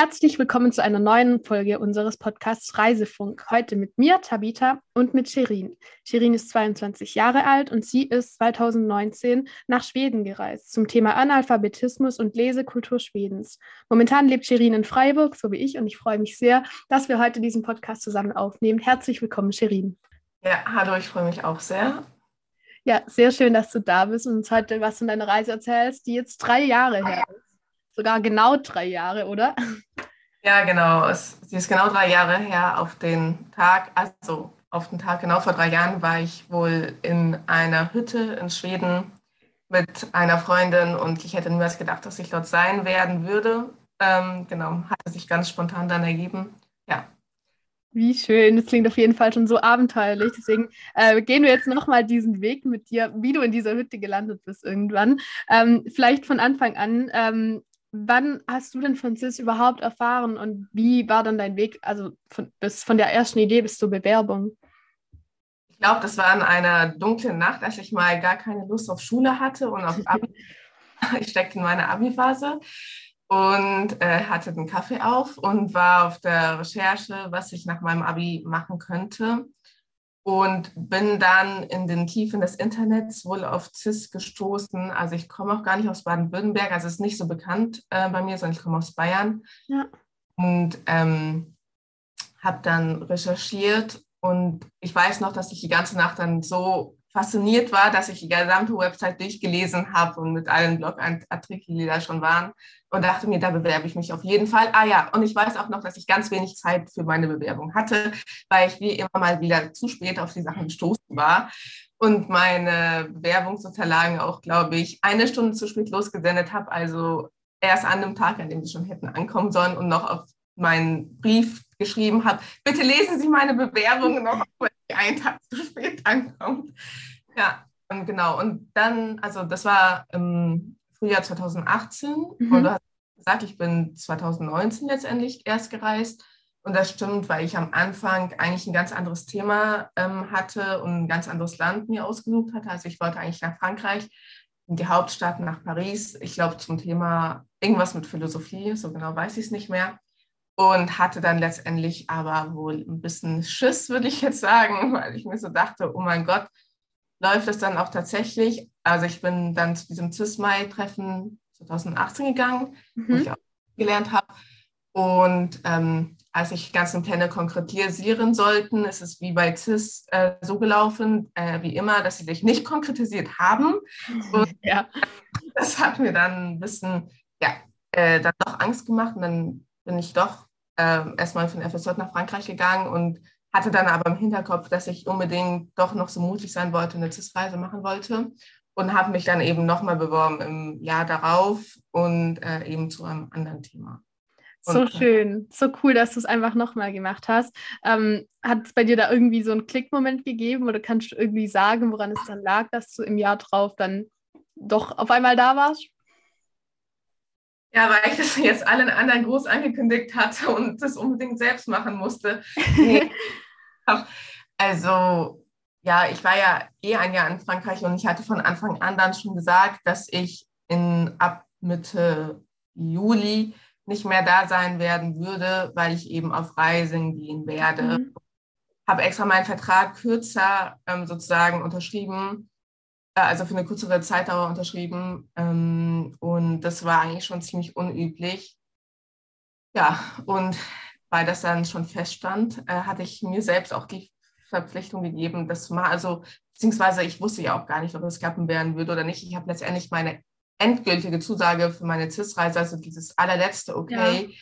Herzlich willkommen zu einer neuen Folge unseres Podcasts Reisefunk. Heute mit mir, Tabita, und mit Shirin. Shirin ist 22 Jahre alt und sie ist 2019 nach Schweden gereist zum Thema Analphabetismus und Lesekultur Schwedens. Momentan lebt Shirin in Freiburg, so wie ich, und ich freue mich sehr, dass wir heute diesen Podcast zusammen aufnehmen. Herzlich willkommen, Shirin. Ja, hallo, ich freue mich auch sehr. Ja, sehr schön, dass du da bist und uns heute was von deiner Reise erzählst, die jetzt drei Jahre her ist sogar genau drei Jahre, oder? Ja, genau. Es, sie ist genau drei Jahre her auf den Tag, also auf den Tag genau vor drei Jahren war ich wohl in einer Hütte in Schweden mit einer Freundin und ich hätte niemals gedacht, dass ich dort sein werden würde. Ähm, genau, hatte sich ganz spontan dann ergeben. Ja. Wie schön, das klingt auf jeden Fall schon so abenteuerlich. Deswegen äh, gehen wir jetzt nochmal diesen Weg mit dir, wie du in dieser Hütte gelandet bist irgendwann. Ähm, vielleicht von Anfang an, ähm, wann hast du denn von CIS überhaupt erfahren und wie war dann dein Weg, also von, bis, von der ersten Idee bis zur Bewerbung? Ich glaube, das war in einer dunklen Nacht, als ich mal gar keine Lust auf Schule hatte und auf Abi. ich steckte in meiner Abi-Phase und äh, hatte den Kaffee auf und war auf der Recherche, was ich nach meinem Abi machen könnte und bin dann in den Tiefen des Internets wohl auf CIS gestoßen. Also ich komme auch gar nicht aus Baden-Württemberg, also es ist nicht so bekannt äh, bei mir, sondern ich komme aus Bayern. Ja. Und ähm, habe dann recherchiert und ich weiß noch, dass ich die ganze Nacht dann so fasziniert war, dass ich die gesamte Website durchgelesen habe und mit allen Blogartikeln, die da schon waren und dachte mir, da bewerbe ich mich auf jeden Fall. Ah ja, und ich weiß auch noch, dass ich ganz wenig Zeit für meine Bewerbung hatte, weil ich wie immer mal wieder zu spät auf die Sachen gestoßen war und meine Bewerbungsunterlagen auch, glaube ich, eine Stunde zu spät losgesendet habe. Also erst an dem Tag, an dem sie schon hätten ankommen sollen und noch auf meinen Brief geschrieben habe, bitte lesen Sie meine Bewerbung noch, die einen Tag zu spät ankommt. Ja, und genau. Und dann, also das war im Frühjahr 2018 mhm. und du hast gesagt, ich bin 2019 letztendlich erst gereist. Und das stimmt, weil ich am Anfang eigentlich ein ganz anderes Thema ähm, hatte und ein ganz anderes Land mir ausgesucht hatte. Also ich wollte eigentlich nach Frankreich, in die Hauptstadt, nach Paris. Ich glaube zum Thema irgendwas mit Philosophie, so genau weiß ich es nicht mehr und hatte dann letztendlich aber wohl ein bisschen Schiss, würde ich jetzt sagen, weil ich mir so dachte, oh mein Gott, läuft es dann auch tatsächlich? Also ich bin dann zu diesem CISMAI-Treffen 2018 gegangen, mhm. wo ich auch gelernt habe. Und ähm, als ich die ganzen Pläne konkretisieren sollten, ist es wie bei CIS äh, so gelaufen, äh, wie immer, dass sie sich nicht konkretisiert haben. Und ja. das hat mir dann ein bisschen, ja, äh, dann doch Angst gemacht. Und dann bin ich doch äh, erstmal von FSJ nach Frankreich gegangen und hatte dann aber im Hinterkopf, dass ich unbedingt doch noch so mutig sein wollte, eine CIS-Reise machen wollte und habe mich dann eben nochmal beworben im Jahr darauf und äh, eben zu einem anderen Thema. So und, äh, schön, so cool, dass du es einfach nochmal gemacht hast. Ähm, hat es bei dir da irgendwie so einen Klickmoment gegeben oder kannst du irgendwie sagen, woran es dann lag, dass du im Jahr drauf dann doch auf einmal da warst? Ja, weil ich das jetzt allen anderen groß angekündigt hatte und das unbedingt selbst machen musste. Also, ja, ich war ja eh ein Jahr in Frankreich und ich hatte von Anfang an dann schon gesagt, dass ich in, ab Mitte Juli nicht mehr da sein werden würde, weil ich eben auf Reisen gehen werde. Mhm. Habe extra meinen Vertrag kürzer ähm, sozusagen unterschrieben, also für eine kürzere Zeitdauer unterschrieben. Ähm, und das war eigentlich schon ziemlich unüblich. Ja, und weil das dann schon feststand, äh, hatte ich mir selbst auch die Verpflichtung gegeben, das mal, also beziehungsweise ich wusste ja auch gar nicht, ob es klappen werden würde oder nicht. Ich habe letztendlich meine endgültige Zusage für meine CIS-Reise, also dieses allerletzte Okay, ja.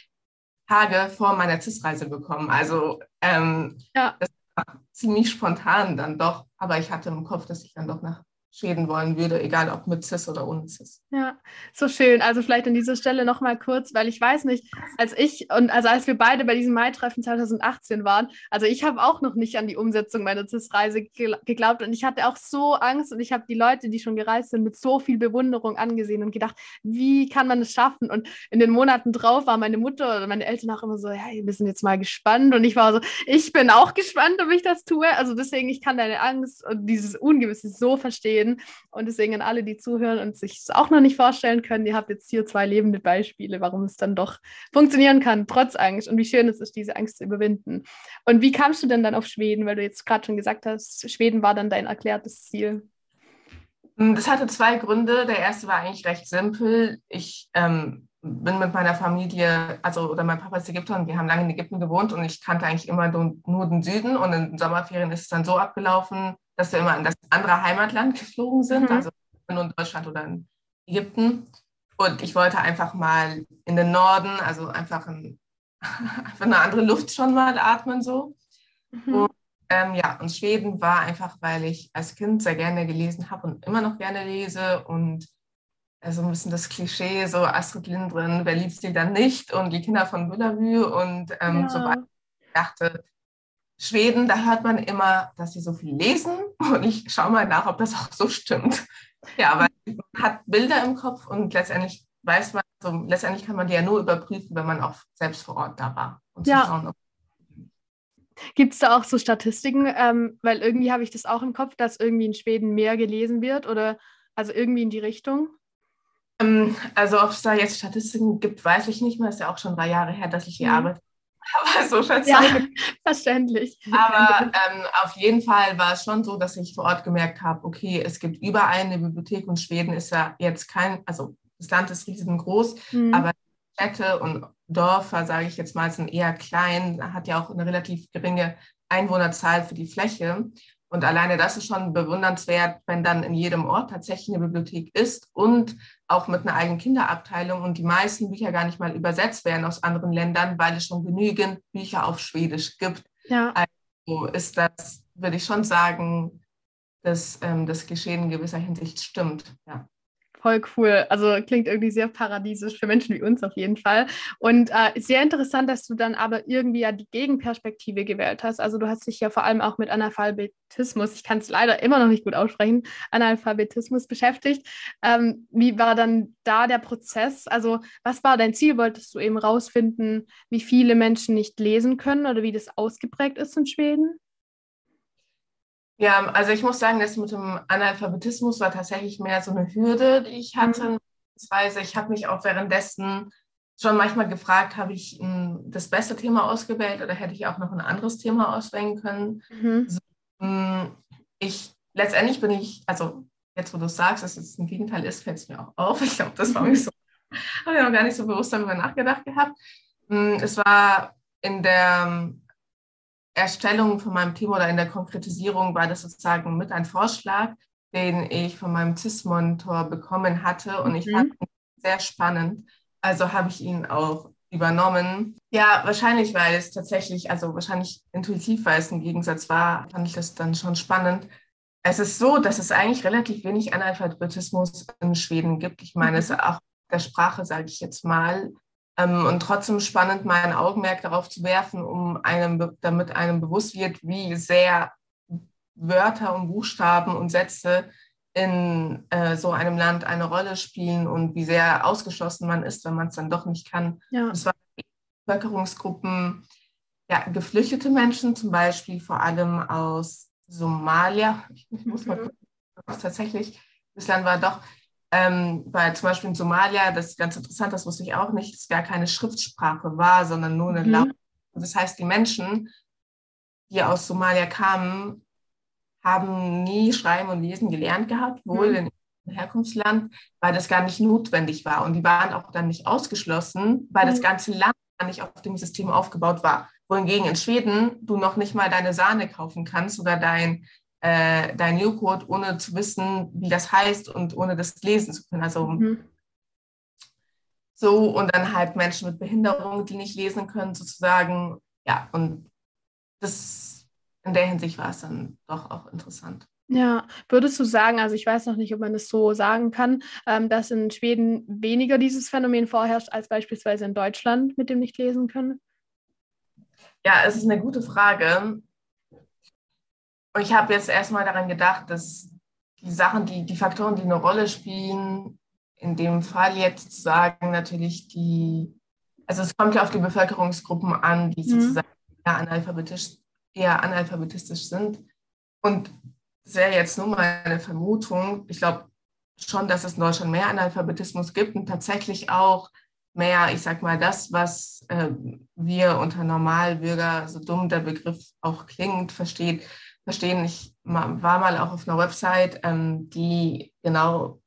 Tage vor meiner CIS-Reise bekommen. Also ähm, ja. das war ziemlich spontan dann doch, aber ich hatte im Kopf, dass ich dann doch nach schäden wollen würde, egal ob mit CIS oder ohne CIS. Ja, so schön. Also vielleicht an dieser Stelle nochmal kurz, weil ich weiß nicht, als ich und also als wir beide bei diesem Mai-Treffen 2018 waren, also ich habe auch noch nicht an die Umsetzung meiner CIS-Reise geglaubt und ich hatte auch so Angst und ich habe die Leute, die schon gereist sind, mit so viel Bewunderung angesehen und gedacht, wie kann man es schaffen? Und in den Monaten drauf war meine Mutter oder meine Eltern auch immer so, ja, wir sind jetzt mal gespannt und ich war so, ich bin auch gespannt, ob ich das tue. Also deswegen, ich kann deine Angst und dieses Ungewisse so verstehen Schweden. Und deswegen an alle, die zuhören und sich es auch noch nicht vorstellen können, ihr habt jetzt hier zwei lebende Beispiele, warum es dann doch funktionieren kann, trotz Angst. Und wie schön es ist, diese Angst zu überwinden. Und wie kamst du denn dann auf Schweden? Weil du jetzt gerade schon gesagt hast, Schweden war dann dein erklärtes Ziel. Das hatte zwei Gründe. Der erste war eigentlich recht simpel. Ich ähm, bin mit meiner Familie, also oder mein Papa ist Ägypter und wir haben lange in Ägypten gewohnt und ich kannte eigentlich immer nur den Süden und in den Sommerferien ist es dann so abgelaufen, dass wir immer in das andere Heimatland geflogen sind, mhm. also nur in Deutschland oder in Ägypten. Und ich wollte einfach mal in den Norden, also einfach, ein, einfach eine andere Luft schon mal atmen so. Mhm. Und ähm, ja, und Schweden war einfach, weil ich als Kind sehr gerne gelesen habe und immer noch gerne lese und also ein bisschen das Klischee, so Astrid Lindgren, wer liebt sie dann nicht und die Kinder von Büllervue und ähm, ja. so weiter. Ich dachte, Schweden, da hört man immer, dass sie so viel lesen und ich schaue mal nach, ob das auch so stimmt. Ja, aber man hat Bilder im Kopf und letztendlich weiß man, also letztendlich kann man die ja nur überprüfen, wenn man auch selbst vor Ort da war und ja. schauen, ob Gibt es da auch so Statistiken? Ähm, weil irgendwie habe ich das auch im Kopf, dass irgendwie in Schweden mehr gelesen wird oder also irgendwie in die Richtung. Ähm, also ob es da jetzt Statistiken gibt, weiß ich nicht mehr. Ist ja auch schon drei Jahre her, dass ich hier mhm. arbeite. Aber so schätze ja, verständlich. Aber ähm, auf jeden Fall war es schon so, dass ich vor Ort gemerkt habe, okay, es gibt überall eine Bibliothek und Schweden ist ja jetzt kein, also das Land ist riesengroß, mhm. aber Städte und Dörfer, sage ich jetzt mal, sind eher klein, hat ja auch eine relativ geringe Einwohnerzahl für die Fläche. Und alleine das ist schon bewundernswert, wenn dann in jedem Ort tatsächlich eine Bibliothek ist und auch mit einer eigenen Kinderabteilung und die meisten Bücher gar nicht mal übersetzt werden aus anderen Ländern, weil es schon genügend Bücher auf Schwedisch gibt. Ja. Also ist das, würde ich schon sagen, dass ähm, das Geschehen in gewisser Hinsicht stimmt. Ja. Voll cool. Also klingt irgendwie sehr paradiesisch für Menschen wie uns auf jeden Fall. Und äh, sehr interessant, dass du dann aber irgendwie ja die Gegenperspektive gewählt hast. Also du hast dich ja vor allem auch mit Analphabetismus, ich kann es leider immer noch nicht gut aussprechen, Analphabetismus beschäftigt. Ähm, wie war dann da der Prozess? Also was war dein Ziel? Wolltest du eben rausfinden, wie viele Menschen nicht lesen können oder wie das ausgeprägt ist in Schweden? Ja, also ich muss sagen, das mit dem Analphabetismus war tatsächlich mehr so eine Hürde, die ich hatte. Mhm. Ich habe mich auch währenddessen schon manchmal gefragt, habe ich hm, das beste Thema ausgewählt oder hätte ich auch noch ein anderes Thema auswählen können. Mhm. So, hm, ich, letztendlich bin ich, also jetzt wo du sagst, dass es ein Gegenteil ist, fällt es mir auch auf. Ich glaube, das war mir so, habe ich noch gar nicht so bewusst darüber nachgedacht gehabt. Hm, es war in der Erstellung von meinem Thema oder in der Konkretisierung war das sozusagen mit ein Vorschlag, den ich von meinem CIS-Monitor bekommen hatte und mhm. ich fand ihn sehr spannend. Also habe ich ihn auch übernommen. Ja, wahrscheinlich, weil es tatsächlich, also wahrscheinlich intuitiv, weil es ein Gegensatz war, fand ich das dann schon spannend. Es ist so, dass es eigentlich relativ wenig Analphabetismus in Schweden gibt. Ich meine, mhm. es ist auch der Sprache, sage ich jetzt mal, und trotzdem spannend, mal ein Augenmerk darauf zu werfen, um einem, damit einem bewusst wird, wie sehr Wörter und Buchstaben und Sätze in äh, so einem Land eine Rolle spielen und wie sehr ausgeschlossen man ist, wenn man es dann doch nicht kann. Ja. Das waren Bevölkerungsgruppen, ja, geflüchtete Menschen, zum Beispiel vor allem aus Somalia. Ich muss mal mhm. gucken, was tatsächlich, das Land war doch ähm, weil zum Beispiel in Somalia, das ist ganz interessant, das wusste ich auch nicht, es gar keine Schriftsprache war, sondern nur eine mhm. Laut. Das heißt, die Menschen, die aus Somalia kamen, haben nie Schreiben und Lesen gelernt gehabt, wohl mhm. in Herkunftsland, weil das gar nicht notwendig war. Und die waren auch dann nicht ausgeschlossen, weil mhm. das ganze Land gar nicht auf dem System aufgebaut war. Wohingegen in Schweden du noch nicht mal deine Sahne kaufen kannst oder dein äh, dein Joghurt, ohne zu wissen, wie das heißt und ohne das lesen zu können. Also mhm. so und dann halt Menschen mit Behinderung, die nicht lesen können, sozusagen. Ja, und das in der Hinsicht war es dann doch auch interessant. Ja, würdest du sagen, also ich weiß noch nicht, ob man das so sagen kann, ähm, dass in Schweden weniger dieses Phänomen vorherrscht als beispielsweise in Deutschland mit dem nicht lesen können? Ja, es ist eine gute Frage. Und ich habe jetzt erstmal daran gedacht, dass die Sachen, die, die Faktoren, die eine Rolle spielen, in dem Fall jetzt sagen natürlich die, also es kommt ja auf die Bevölkerungsgruppen an, die mhm. sozusagen eher analphabetisch, eher analphabetistisch sind. Und wäre jetzt nur meine Vermutung. Ich glaube schon, dass es in Deutschland mehr Analphabetismus gibt und tatsächlich auch mehr, ich sag mal, das, was äh, wir unter Normalbürger, so dumm der Begriff auch klingt, versteht, verstehen. Ich war mal auch auf einer Website, ähm, die genau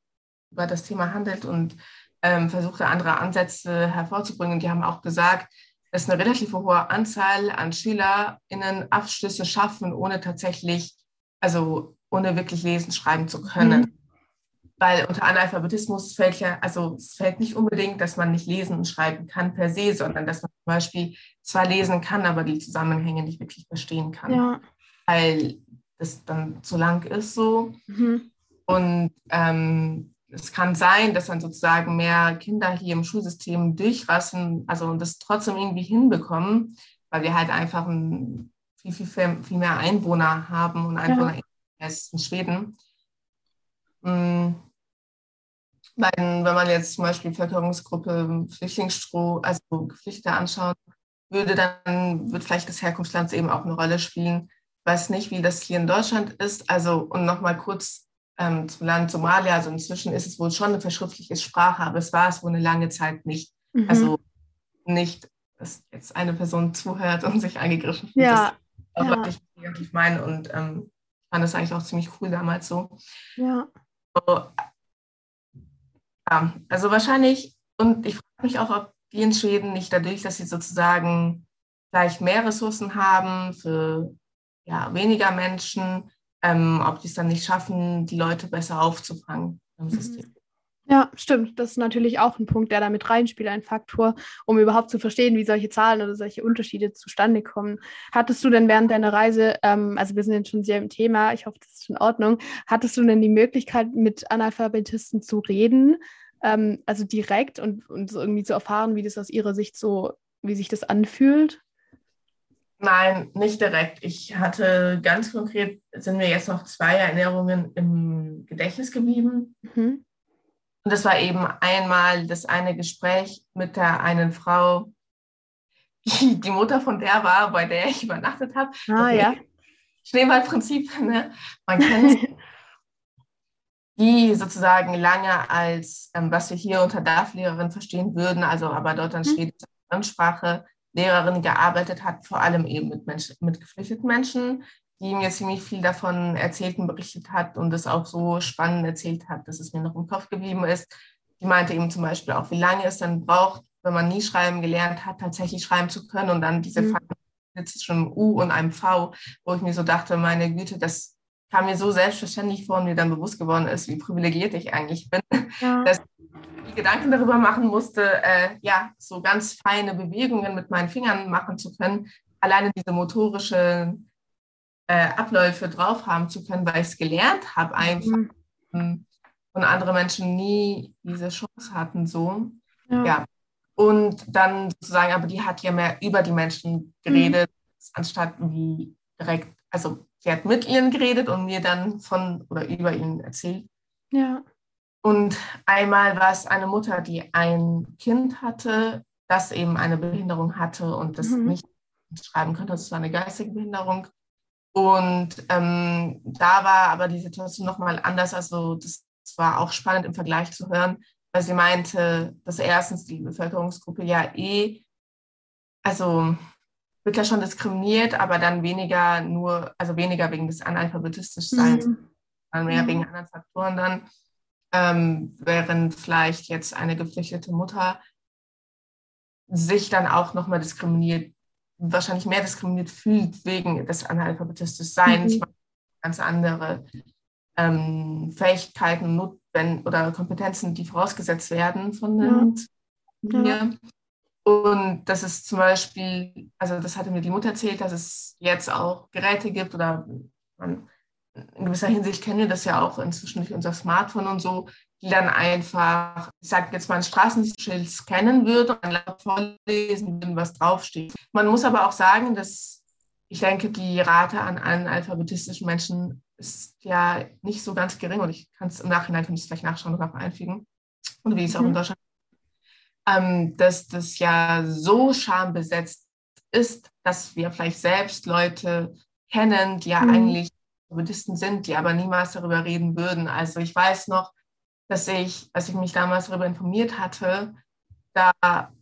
über das Thema handelt und ähm, versuchte andere Ansätze hervorzubringen. Die haben auch gesagt, dass eine relativ hohe Anzahl an SchülerInnen Abschlüsse schaffen, ohne tatsächlich, also ohne wirklich lesen, schreiben zu können. Mhm. Weil unter Analphabetismus fällt ja, also es fällt nicht unbedingt, dass man nicht lesen und schreiben kann per se, sondern dass man zum Beispiel zwar lesen kann, aber die Zusammenhänge nicht wirklich verstehen kann. Ja. Weil das dann zu lang ist so. Mhm. Und ähm, es kann sein, dass dann sozusagen mehr Kinder hier im Schulsystem durchrassen, also und das trotzdem irgendwie hinbekommen, weil wir halt einfach ein, viel, viel, viel mehr Einwohner haben und Einwohner ja. als in Schweden. Mhm. Wenn, wenn man jetzt zum Beispiel Bevölkerungsgruppe Flüchtlingsstroh, also Geflüchtete anschaut, würde dann, wird vielleicht das Herkunftsland eben auch eine Rolle spielen. Ich weiß nicht, wie das hier in Deutschland ist. Also, und nochmal kurz ähm, zum Land Somalia. Also inzwischen ist es wohl schon eine verschriftliche Sprache, aber es war es wohl eine lange Zeit nicht. Mhm. Also nicht, dass jetzt eine Person zuhört und sich angegriffen fühlt. Ja. Das ja. was ich negativ meine. Und ähm, fand das eigentlich auch ziemlich cool damals so. Ja. So, ja, also wahrscheinlich, und ich frage mich auch, ob die in Schweden nicht dadurch, dass sie sozusagen vielleicht mehr Ressourcen haben für ja, weniger Menschen, ähm, ob die es dann nicht schaffen, die Leute besser aufzufangen im mhm. System. Ja, stimmt. Das ist natürlich auch ein Punkt, der da mit reinspielt, ein Faktor, um überhaupt zu verstehen, wie solche Zahlen oder solche Unterschiede zustande kommen. Hattest du denn während deiner Reise, ähm, also wir sind jetzt schon sehr im Thema, ich hoffe, das ist in Ordnung, hattest du denn die Möglichkeit, mit Analphabetisten zu reden, ähm, also direkt und, und so irgendwie zu erfahren, wie das aus ihrer Sicht so, wie sich das anfühlt? Nein, nicht direkt. Ich hatte ganz konkret, sind mir jetzt noch zwei Erinnerungen im Gedächtnis geblieben. Mhm. Und das war eben einmal das eine Gespräch mit der einen Frau, die die Mutter von der war, bei der ich übernachtet habe. Ah, ja. Schneeballprinzip, ne? Man kennt die sozusagen lange als, ähm, was wir hier unter DAF-Lehrerin verstehen würden, also aber dort dann mhm. Schwedisch Ansprache Lehrerin gearbeitet hat, vor allem eben mit, Menschen, mit geflüchteten Menschen, die mir ziemlich viel davon erzählt und berichtet hat und es auch so spannend erzählt hat, dass es mir noch im Kopf geblieben ist. Die meinte eben zum Beispiel auch, wie lange es dann braucht, wenn man nie schreiben gelernt hat, tatsächlich schreiben zu können und dann diese mhm. zwischen einem U und einem V, wo ich mir so dachte, meine Güte, das kam mir so selbstverständlich vor und mir dann bewusst geworden ist, wie privilegiert ich eigentlich bin, ja. dass ich Gedanken darüber machen musste, äh, ja, so ganz feine Bewegungen mit meinen Fingern machen zu können, alleine diese motorischen äh, Abläufe drauf haben zu können, weil ich es gelernt habe einfach mhm. und andere Menschen nie diese Chance hatten so. Ja. ja. Und dann sozusagen, aber die hat ja mehr über die Menschen geredet, mhm. anstatt wie direkt, also sie hat mit ihnen geredet und mir dann von oder über ihnen erzählt. Ja. Und einmal war es eine Mutter, die ein Kind hatte, das eben eine Behinderung hatte und das mhm. nicht schreiben konnte. Das war eine geistige Behinderung. Und ähm, da war aber die Situation nochmal anders. Also das, das war auch spannend im Vergleich zu hören, weil sie meinte, dass erstens die Bevölkerungsgruppe ja eh, also wird ja schon diskriminiert, aber dann weniger nur, also weniger wegen des Analphabetistischseins, mhm. sondern mehr mhm. wegen anderen Faktoren dann. Ähm, während vielleicht jetzt eine geflüchtete Mutter sich dann auch nochmal diskriminiert, wahrscheinlich mehr diskriminiert fühlt wegen des Analphabetistischseins, mhm. ganz andere ähm, Fähigkeiten notwendig oder Kompetenzen, die vorausgesetzt werden von den ja. Ja. Und das ist zum Beispiel, also das hatte mir die Mutter erzählt, dass es jetzt auch Geräte gibt oder man, in gewisser Hinsicht kennen wir das ja auch inzwischen durch unser Smartphone und so, die dann einfach, ich sage jetzt mal ein Straßenschild scannen würde und dann vorlesen würden, was draufsteht. Man muss aber auch sagen, dass ich denke, die Rate an analphabetistischen Menschen ist ja nicht so ganz gering und ich kann es im Nachhinein, kann ich es gleich nachschauen und auch einfügen. Und wie es mhm. auch in Deutschland ähm, dass das ja so schambesetzt ist, dass wir vielleicht selbst Leute kennen, die ja mhm. eigentlich Buddhisten sind, die aber niemals darüber reden würden. Also ich weiß noch, dass ich, als ich mich damals darüber informiert hatte, da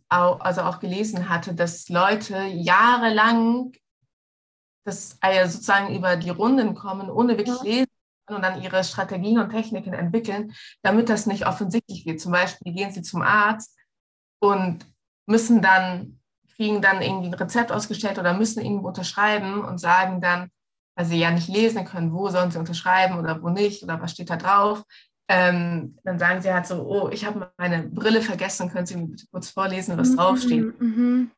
auch, also auch gelesen hatte, dass Leute jahrelang das also sozusagen über die Runden kommen, ohne wirklich ja. lesen und dann ihre Strategien und Techniken entwickeln, damit das nicht offensichtlich wird. Zum Beispiel gehen sie zum Arzt und müssen dann, kriegen dann irgendwie ein Rezept ausgestellt oder müssen irgendwo unterschreiben und sagen dann, weil sie ja nicht lesen können, wo sollen sie unterschreiben oder wo nicht oder was steht da drauf. Ähm, dann sagen sie halt so, oh, ich habe meine Brille vergessen, können Sie mir bitte kurz vorlesen, was mhm, draufsteht. Mhm.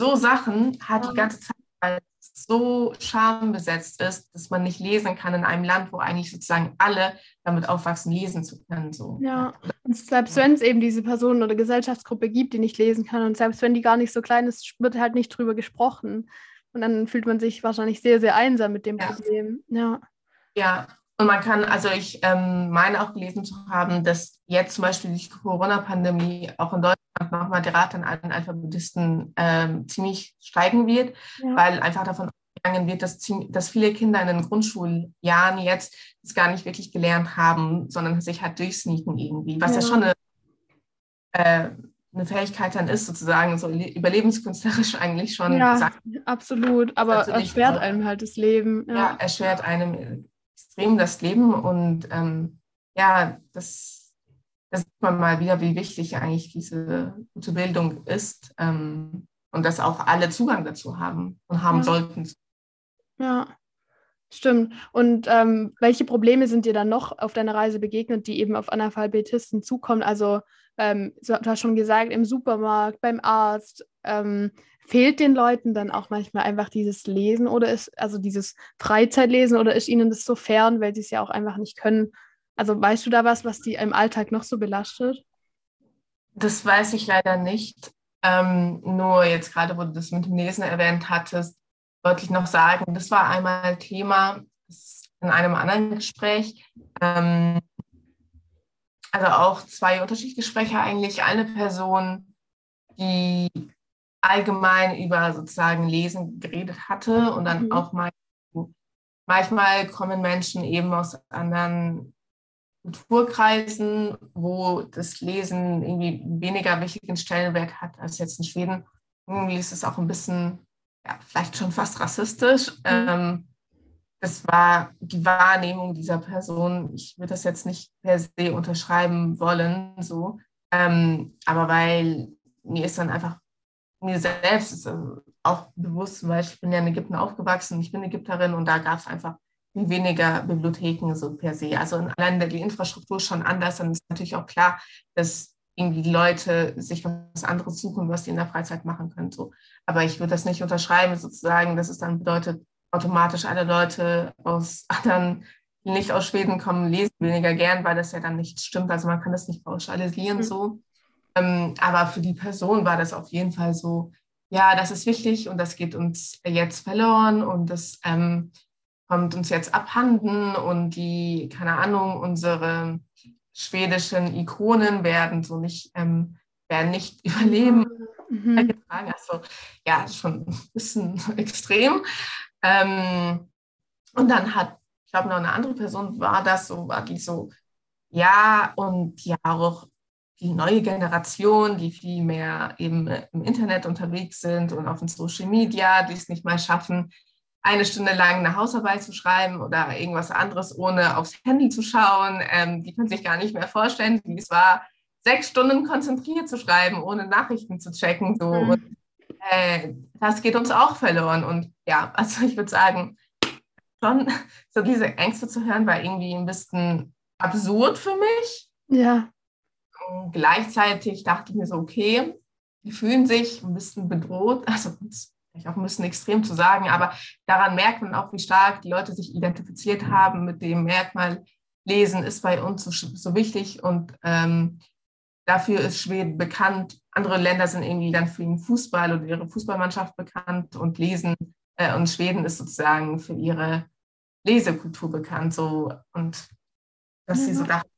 So Sachen hat die ganze Zeit, weil es so schambesetzt ist, dass man nicht lesen kann in einem Land, wo eigentlich sozusagen alle damit aufwachsen, lesen zu können. So. Ja, und selbst wenn es eben diese Person oder Gesellschaftsgruppe gibt, die nicht lesen kann und selbst wenn die gar nicht so klein ist, wird halt nicht drüber gesprochen. Und dann fühlt man sich wahrscheinlich sehr, sehr einsam mit dem ja. Problem. Ja. Ja, und man kann, also ich ähm, meine auch gelesen zu haben, dass jetzt zum Beispiel die Corona-Pandemie auch in Deutschland nochmal der Rat an allen Alphabetisten ähm, ziemlich steigen wird, ja. weil einfach davon ausgegangen wird, dass, dass viele Kinder in den Grundschuljahren jetzt das gar nicht wirklich gelernt haben, sondern sich halt durchsneaken irgendwie, was ja, ja schon eine, äh, eine Fähigkeit dann ist, sozusagen so überlebenskünstlerisch eigentlich schon. Ja, gesagt. absolut. Aber erschwert einem halt das Leben. Ja, ja erschwert einem extrem das Leben und ähm, ja, das, das sieht man mal wieder, wie wichtig eigentlich diese gute Bildung ist ähm, und dass auch alle Zugang dazu haben und haben ja. sollten. Ja, Stimmt. Und ähm, welche Probleme sind dir dann noch auf deiner Reise begegnet, die eben auf Analphabetisten zukommen? Also, ähm, du hast schon gesagt, im Supermarkt, beim Arzt. Ähm, fehlt den Leuten dann auch manchmal einfach dieses Lesen oder ist, also dieses Freizeitlesen oder ist ihnen das so fern, weil sie es ja auch einfach nicht können? Also, weißt du da was, was die im Alltag noch so belastet? Das weiß ich leider nicht. Ähm, nur jetzt gerade, wo du das mit dem Lesen erwähnt hattest, wollte ich noch sagen, das war einmal Thema in einem anderen Gespräch. Ähm, also auch zwei Unterschiedsgespräche eigentlich. Eine Person, die allgemein über sozusagen Lesen geredet hatte und dann mhm. auch mal, manchmal kommen Menschen eben aus anderen Kulturkreisen, wo das Lesen irgendwie weniger wichtigen Stellenwert hat als jetzt in Schweden. Irgendwie ist es auch ein bisschen ja, vielleicht schon fast rassistisch. Mhm. Ähm, das war die Wahrnehmung dieser Person. Ich würde das jetzt nicht per se unterschreiben wollen, so. Ähm, aber weil mir ist dann einfach, mir selbst ist auch bewusst, weil ich bin ja in Ägypten aufgewachsen, ich bin Ägypterin und da gab es einfach viel weniger Bibliotheken so per se. Also allein die Infrastruktur ist schon anders, dann ist natürlich auch klar, dass irgendwie die Leute sich was anderes suchen, was sie in der Freizeit machen können. So. Aber ich würde das nicht unterschreiben, sozusagen, dass es dann bedeutet, automatisch alle Leute aus anderen, die nicht aus Schweden kommen, lesen weniger gern, weil das ja dann nicht stimmt. Also man kann das nicht pauschalisieren mhm. so. Ähm, aber für die Person war das auf jeden Fall so, ja, das ist wichtig und das geht uns jetzt verloren und das ähm, kommt uns jetzt abhanden und die, keine Ahnung, unsere schwedischen Ikonen werden so nicht, ähm, werden nicht überleben. Mhm. Also ja, schon ein bisschen extrem. Ähm, und dann hat, ich glaube, noch eine andere Person war das so, war die so, ja, und ja, auch die neue Generation, die viel mehr eben im Internet unterwegs sind und auf den Social Media, die es nicht mal schaffen, eine Stunde lang eine Hausarbeit zu schreiben oder irgendwas anderes, ohne aufs Handy zu schauen. Ähm, die können sich gar nicht mehr vorstellen, wie es war, sechs Stunden konzentriert zu schreiben, ohne Nachrichten zu checken. So. Mhm. Und, äh, das geht uns auch verloren. Und ja, also ich würde sagen, schon so diese Ängste zu hören, war irgendwie ein bisschen absurd für mich. Ja. Und gleichzeitig dachte ich mir so, okay, die fühlen sich ein bisschen bedroht. Also vielleicht auch ein bisschen extrem zu sagen, aber daran merkt man auch, wie stark die Leute sich identifiziert haben mit dem Merkmal, Lesen ist bei uns so, so wichtig und ähm, dafür ist Schweden bekannt. Andere Länder sind irgendwie dann für den Fußball oder ihre Fußballmannschaft bekannt und Lesen äh, und Schweden ist sozusagen für ihre Lesekultur bekannt. So und dass sie so dachten,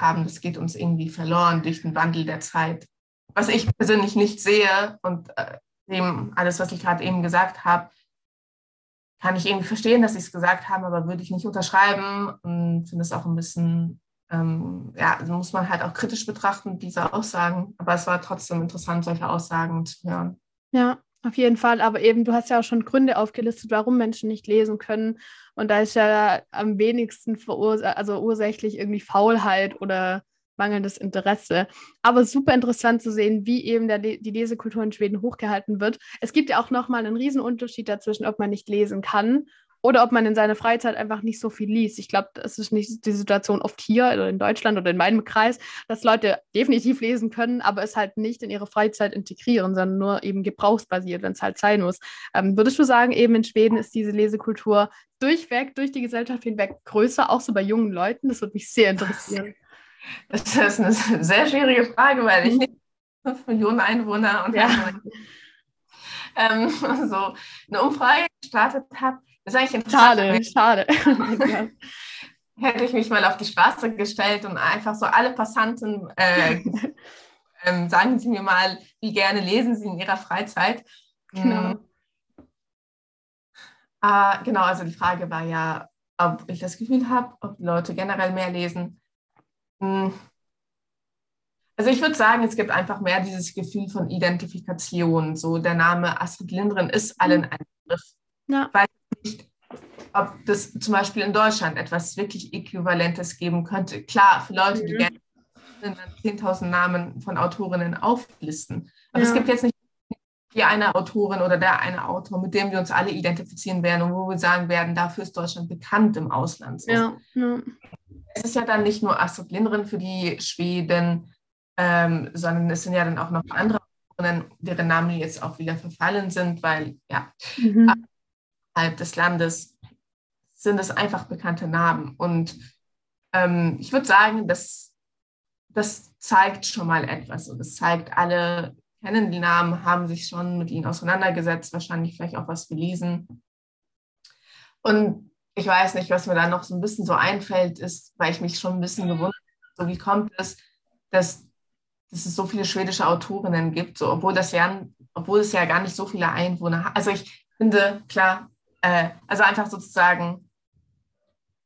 haben, das geht uns irgendwie verloren durch den Wandel der Zeit. Was ich persönlich nicht sehe und äh, dem alles, was ich gerade eben gesagt habe, kann ich irgendwie verstehen, dass sie es gesagt haben, aber würde ich nicht unterschreiben und finde es auch ein bisschen, ähm, ja, muss man halt auch kritisch betrachten, diese Aussagen. Aber es war trotzdem interessant, solche Aussagen zu hören. Ja, auf jeden Fall. Aber eben, du hast ja auch schon Gründe aufgelistet, warum Menschen nicht lesen können. Und da ist ja am wenigsten also ursächlich irgendwie Faulheit oder mangelndes Interesse. Aber super interessant zu sehen, wie eben der, die Lesekultur in Schweden hochgehalten wird. Es gibt ja auch nochmal einen Riesenunterschied dazwischen, ob man nicht lesen kann oder ob man in seiner Freizeit einfach nicht so viel liest. Ich glaube, das ist nicht die Situation oft hier oder in Deutschland oder in meinem Kreis, dass Leute definitiv lesen können, aber es halt nicht in ihre Freizeit integrieren, sondern nur eben gebrauchsbasiert, wenn es halt sein muss. Ähm, würdest du sagen, eben in Schweden ist diese Lesekultur durchweg, durch die Gesellschaft hinweg größer, auch so bei jungen Leuten? Das würde mich sehr interessieren. Das ist eine sehr schwierige Frage, weil ich nicht 5 Millionen Einwohner und ja. ähm, so eine Umfrage gestartet habe. Das ist eigentlich interessant. Schade, schade. Hätte ich mich mal auf die Straße gestellt und einfach so alle Passanten äh, ähm, sagen Sie mir mal, wie gerne lesen Sie in Ihrer Freizeit. Genau. Mhm. Äh, genau, also die Frage war ja, ob ich das Gefühl habe, ob Leute generell mehr lesen. Hm. Also ich würde sagen, es gibt einfach mehr dieses Gefühl von Identifikation. So der Name Astrid Lindgren ist allen ein Begriff. Ja. Ich weiß nicht, ob das zum Beispiel in Deutschland etwas wirklich Äquivalentes geben könnte. Klar, für Leute, mhm. die gerne 10.000 Namen von Autorinnen auflisten. Aber ja. es gibt jetzt nicht die eine Autorin oder der eine Autor, mit dem wir uns alle identifizieren werden und wo wir sagen werden, dafür ist Deutschland bekannt im Ausland. So. Ja. Ja es ist ja dann nicht nur Astrid Lindgren für die Schweden, ähm, sondern es sind ja dann auch noch andere deren Namen jetzt auch wieder verfallen sind, weil ja, mhm. innerhalb des Landes sind es einfach bekannte Namen. Und ähm, ich würde sagen, das, das zeigt schon mal etwas. Und es zeigt, alle kennen die Namen, haben sich schon mit ihnen auseinandergesetzt, wahrscheinlich vielleicht auch was gelesen. Und ich weiß nicht, was mir da noch so ein bisschen so einfällt, ist, weil ich mich schon ein bisschen gewundert habe, so wie kommt es, dass, dass es so viele schwedische Autorinnen gibt, so, obwohl, das ja, obwohl es ja gar nicht so viele Einwohner hat. Also ich finde, klar, äh, also einfach sozusagen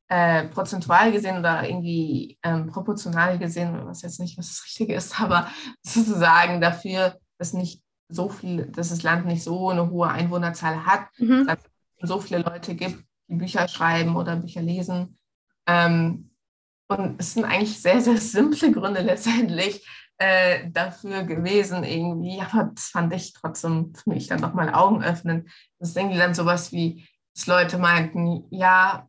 äh, prozentual gesehen oder irgendwie ähm, proportional gesehen, was jetzt nicht, was das Richtige ist, aber sozusagen dafür, dass nicht so viel, dass das Land nicht so eine hohe Einwohnerzahl hat, mhm. dass es so viele Leute gibt, die Bücher schreiben oder Bücher lesen. Ähm, und es sind eigentlich sehr, sehr simple Gründe letztendlich äh, dafür gewesen irgendwie. Aber das fand ich trotzdem für mich dann nochmal Augen öffnen. Das ist irgendwie dann sowas wie, dass Leute meinten, ja,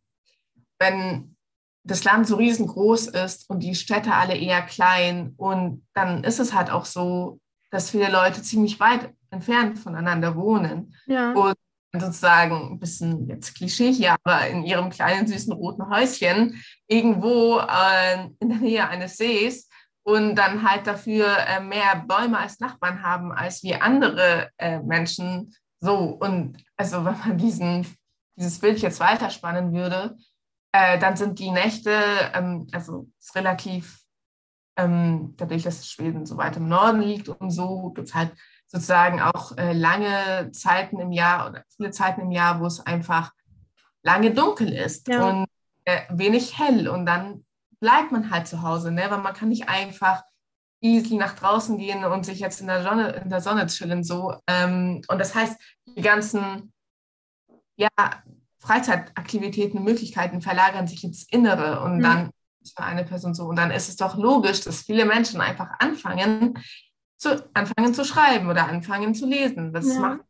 wenn das Land so riesengroß ist und die Städte alle eher klein und dann ist es halt auch so, dass viele Leute ziemlich weit entfernt voneinander wohnen. Ja. Und sozusagen ein bisschen jetzt Klischee hier, aber in ihrem kleinen süßen roten Häuschen irgendwo äh, in der Nähe eines Sees und dann halt dafür äh, mehr Bäume als Nachbarn haben als wir andere äh, Menschen. So, und also wenn man diesen, dieses Bild jetzt weiterspannen würde, äh, dann sind die Nächte, ähm, also ist relativ, ähm, dadurch, dass Schweden so weit im Norden liegt und so, gibt es halt sozusagen auch äh, lange Zeiten im Jahr oder viele Zeiten im Jahr, wo es einfach lange dunkel ist ja. und äh, wenig hell. Und dann bleibt man halt zu Hause, ne? weil man kann nicht einfach easy nach draußen gehen und sich jetzt in der Sonne, in der Sonne chillen. So. Ähm, und das heißt, die ganzen ja, Freizeitaktivitäten, Möglichkeiten verlagern sich ins Innere und mhm. dann für eine Person so. Und dann ist es doch logisch, dass viele Menschen einfach anfangen, zu, anfangen zu schreiben oder anfangen zu lesen. Das ja. macht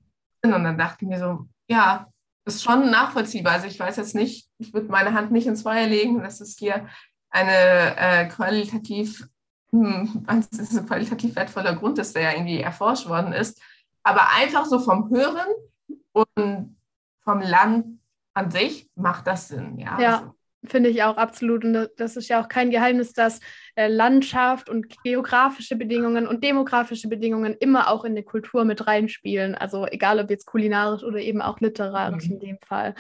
Sinn. Und dann dachte ich mir so, ja, das ist schon nachvollziehbar. Also ich weiß jetzt nicht, ich würde meine Hand nicht ins Feuer legen, dass es hier eine äh, qualitativ, hm, ein qualitativ wertvoller Grund ist, der ja irgendwie erforscht worden ist. Aber einfach so vom Hören und vom Land an sich macht das Sinn. Ja, ja. Also, Finde ich auch absolut. Und das ist ja auch kein Geheimnis, dass äh, Landschaft und geografische Bedingungen und demografische Bedingungen immer auch in die Kultur mit reinspielen. Also egal ob jetzt kulinarisch oder eben auch literarisch mhm. in dem Fall.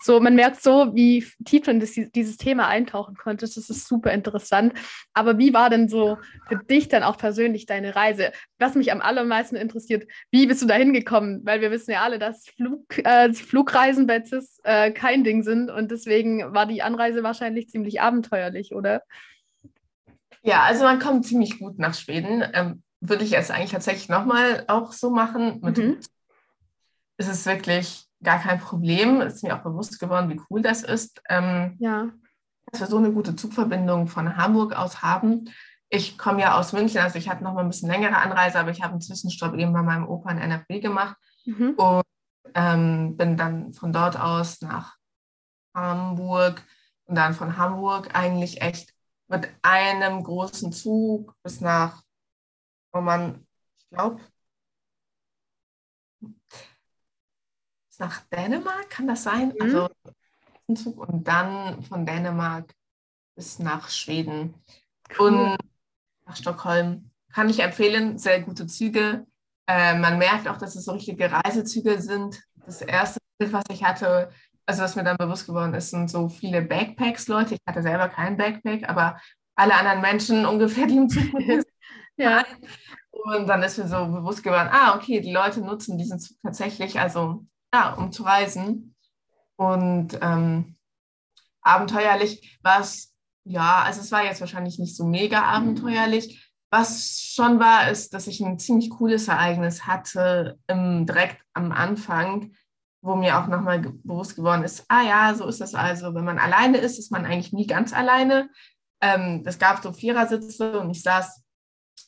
So, man merkt so, wie tief du in das, dieses Thema eintauchen konntest. Das ist super interessant. Aber wie war denn so für dich dann auch persönlich deine Reise? Was mich am allermeisten interessiert, wie bist du da hingekommen? Weil wir wissen ja alle, dass Flug, äh, Flugreisen bei CIS äh, kein Ding sind und deswegen war die Anreise wahrscheinlich ziemlich abenteuerlich, oder? Ja, also man kommt ziemlich gut nach Schweden. Ähm, würde ich es eigentlich tatsächlich nochmal auch so machen. Mit mhm. Es ist wirklich gar kein Problem. Ist mir auch bewusst geworden, wie cool das ist. Ähm, ja. Dass wir so eine gute Zugverbindung von Hamburg aus haben. Ich komme ja aus München, also ich hatte noch mal ein bisschen längere Anreise, aber ich habe einen Zwischenstopp eben bei meinem Opa in NRW gemacht mhm. und ähm, bin dann von dort aus nach Hamburg und dann von Hamburg eigentlich echt mit einem großen Zug bis nach, oh Mann, ich glaube, nach Dänemark, kann das sein? Mhm. Also und dann von Dänemark bis nach Schweden cool. und nach Stockholm. Kann ich empfehlen, sehr gute Züge. Äh, man merkt auch, dass es so richtige Reisezüge sind. Das erste Bild, was ich hatte, also was mir dann bewusst geworden ist, sind so viele Backpacks, Leute. Ich hatte selber keinen Backpack, aber alle anderen Menschen ungefähr, die im Zug sind. ja. Und dann ist mir so bewusst geworden, ah, okay, die Leute nutzen diesen Zug tatsächlich, also ja, um zu reisen. Und ähm, abenteuerlich war es, ja, also es war jetzt wahrscheinlich nicht so mega abenteuerlich. Was schon war, ist, dass ich ein ziemlich cooles Ereignis hatte, im, direkt am Anfang, wo mir auch nochmal bewusst geworden ist, ah ja, so ist das also. Wenn man alleine ist, ist man eigentlich nie ganz alleine. Ähm, es gab so Vierersitze und ich saß,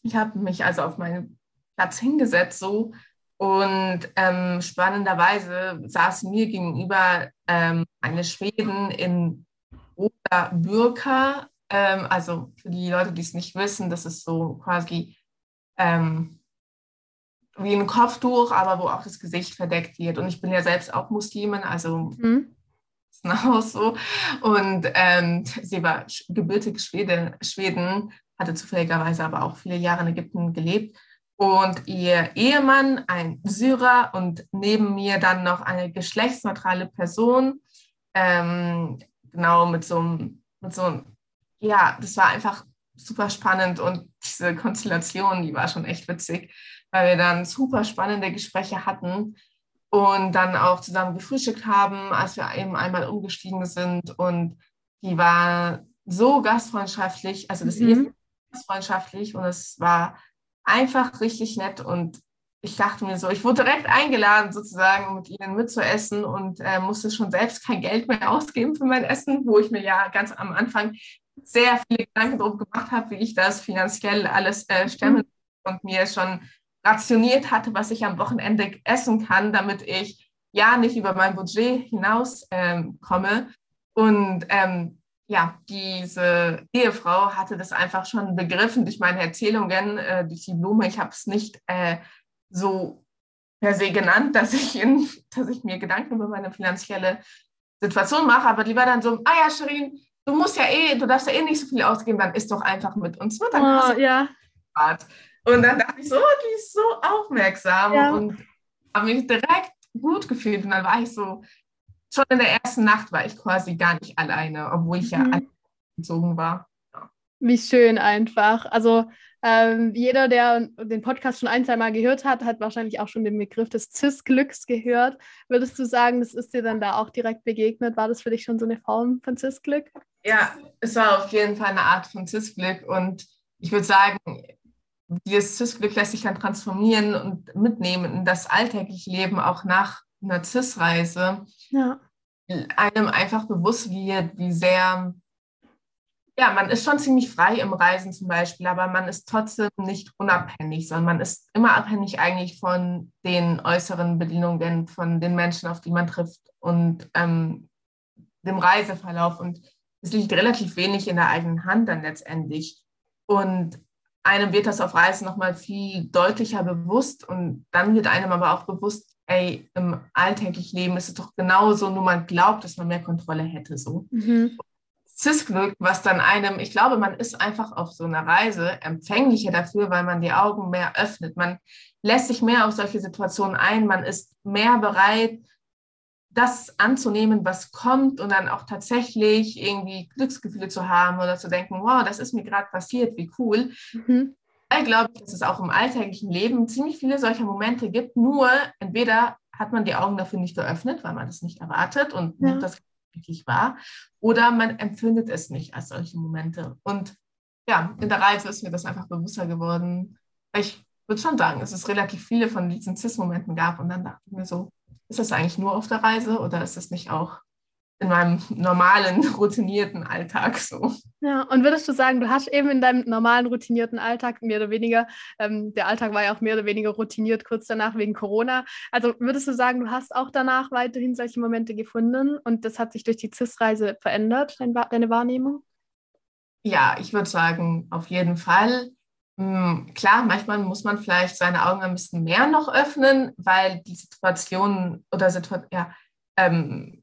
ich habe mich also auf meinen Platz hingesetzt, so und ähm, spannenderweise saß mir gegenüber ähm, eine Schweden in roter Bürka. Ähm, also für die Leute, die es nicht wissen, das ist so quasi ähm, wie ein Kopftuch, aber wo auch das Gesicht verdeckt wird. Und ich bin ja selbst auch Muslimin, also mhm. ist auch so. Und ähm, sie war gebürtig Schwede, Schweden, hatte zufälligerweise aber auch viele Jahre in Ägypten gelebt und ihr Ehemann, ein Syrer und neben mir dann noch eine geschlechtsneutrale Person. Ähm, genau, mit so einem, mit so einem, ja, das war einfach super spannend und diese Konstellation, die war schon echt witzig, weil wir dann super spannende Gespräche hatten und dann auch zusammen gefrühstückt haben, als wir eben einmal umgestiegen sind und die war so gastfreundschaftlich, also das mhm. Ehe gastfreundschaftlich und es war einfach richtig nett und ich dachte mir so, ich wurde direkt eingeladen, sozusagen mit ihnen mitzuessen und äh, musste schon selbst kein Geld mehr ausgeben für mein Essen, wo ich mir ja ganz am Anfang sehr viele Gedanken darum gemacht habe, wie ich das finanziell alles äh, stemmen mhm. und mir schon rationiert hatte, was ich am Wochenende essen kann, damit ich ja nicht über mein Budget hinaus ähm, komme. Und ähm, ja, diese Ehefrau hatte das einfach schon begriffen durch meine Erzählungen, äh, durch die Blume. Ich habe es nicht äh, so per se genannt, dass ich, in, dass ich mir Gedanken über meine finanzielle Situation mache, aber die war dann so, ah ja, Shirin, du musst ja eh, du darfst ja eh nicht so viel ausgeben, dann ist doch einfach mit uns mit. Dann oh, ja. Und dann dachte ich so, oh, die ist so aufmerksam ja. und habe mich direkt gut gefühlt. Und dann war ich so, schon in der ersten Nacht war ich quasi gar nicht alleine, obwohl ich mhm. ja gezogen war. Wie schön einfach. Also ähm, jeder, der den Podcast schon ein, zwei Mal gehört hat, hat wahrscheinlich auch schon den Begriff des CIS-Glücks gehört. Würdest du sagen, das ist dir dann da auch direkt begegnet? War das für dich schon so eine Form von CIS-Glück? Ja, es war auf jeden Fall eine Art von CIS-Glück und ich würde sagen, dieses CIS-Glück lässt sich dann transformieren und mitnehmen in das alltägliche Leben auch nach einer CIS-Reise ja. einem einfach bewusst wird, wie sehr, ja, man ist schon ziemlich frei im Reisen zum Beispiel, aber man ist trotzdem nicht unabhängig, sondern man ist immer abhängig eigentlich von den äußeren Bedingungen, von den Menschen, auf die man trifft und ähm, dem Reiseverlauf. Und es liegt relativ wenig in der eigenen Hand dann letztendlich. Und einem wird das auf Reisen nochmal viel deutlicher bewusst und dann wird einem aber auch bewusst, ey, im alltäglichen Leben ist es doch genauso, nur man glaubt, dass man mehr Kontrolle hätte. So. Mhm. Cis-Glück, was dann einem, ich glaube, man ist einfach auf so einer Reise empfänglicher dafür, weil man die Augen mehr öffnet. Man lässt sich mehr auf solche Situationen ein, man ist mehr bereit, das anzunehmen, was kommt und dann auch tatsächlich irgendwie Glücksgefühle zu haben oder zu denken, wow, das ist mir gerade passiert, wie cool. Mhm. Ich glaube, dass es auch im alltäglichen Leben ziemlich viele solcher Momente gibt. Nur entweder hat man die Augen dafür nicht geöffnet, weil man das nicht erwartet und ja. das wirklich wahr, oder man empfindet es nicht als solche Momente. Und ja, in der Reise ist mir das einfach bewusster geworden. Ich würde schon sagen, dass es relativ viele von diesen CIS-Momenten gab und dann dachte ich mir so, ist das eigentlich nur auf der Reise oder ist das nicht auch in meinem normalen, routinierten Alltag so. Ja, und würdest du sagen, du hast eben in deinem normalen, routinierten Alltag mehr oder weniger, ähm, der Alltag war ja auch mehr oder weniger routiniert kurz danach wegen Corona. Also würdest du sagen, du hast auch danach weiterhin solche Momente gefunden und das hat sich durch die CIS-Reise verändert, dein, deine Wahrnehmung? Ja, ich würde sagen, auf jeden Fall. Hm, klar, manchmal muss man vielleicht seine Augen ein bisschen mehr noch öffnen, weil die Situationen oder Situation, ja, ähm,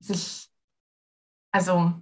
sich, also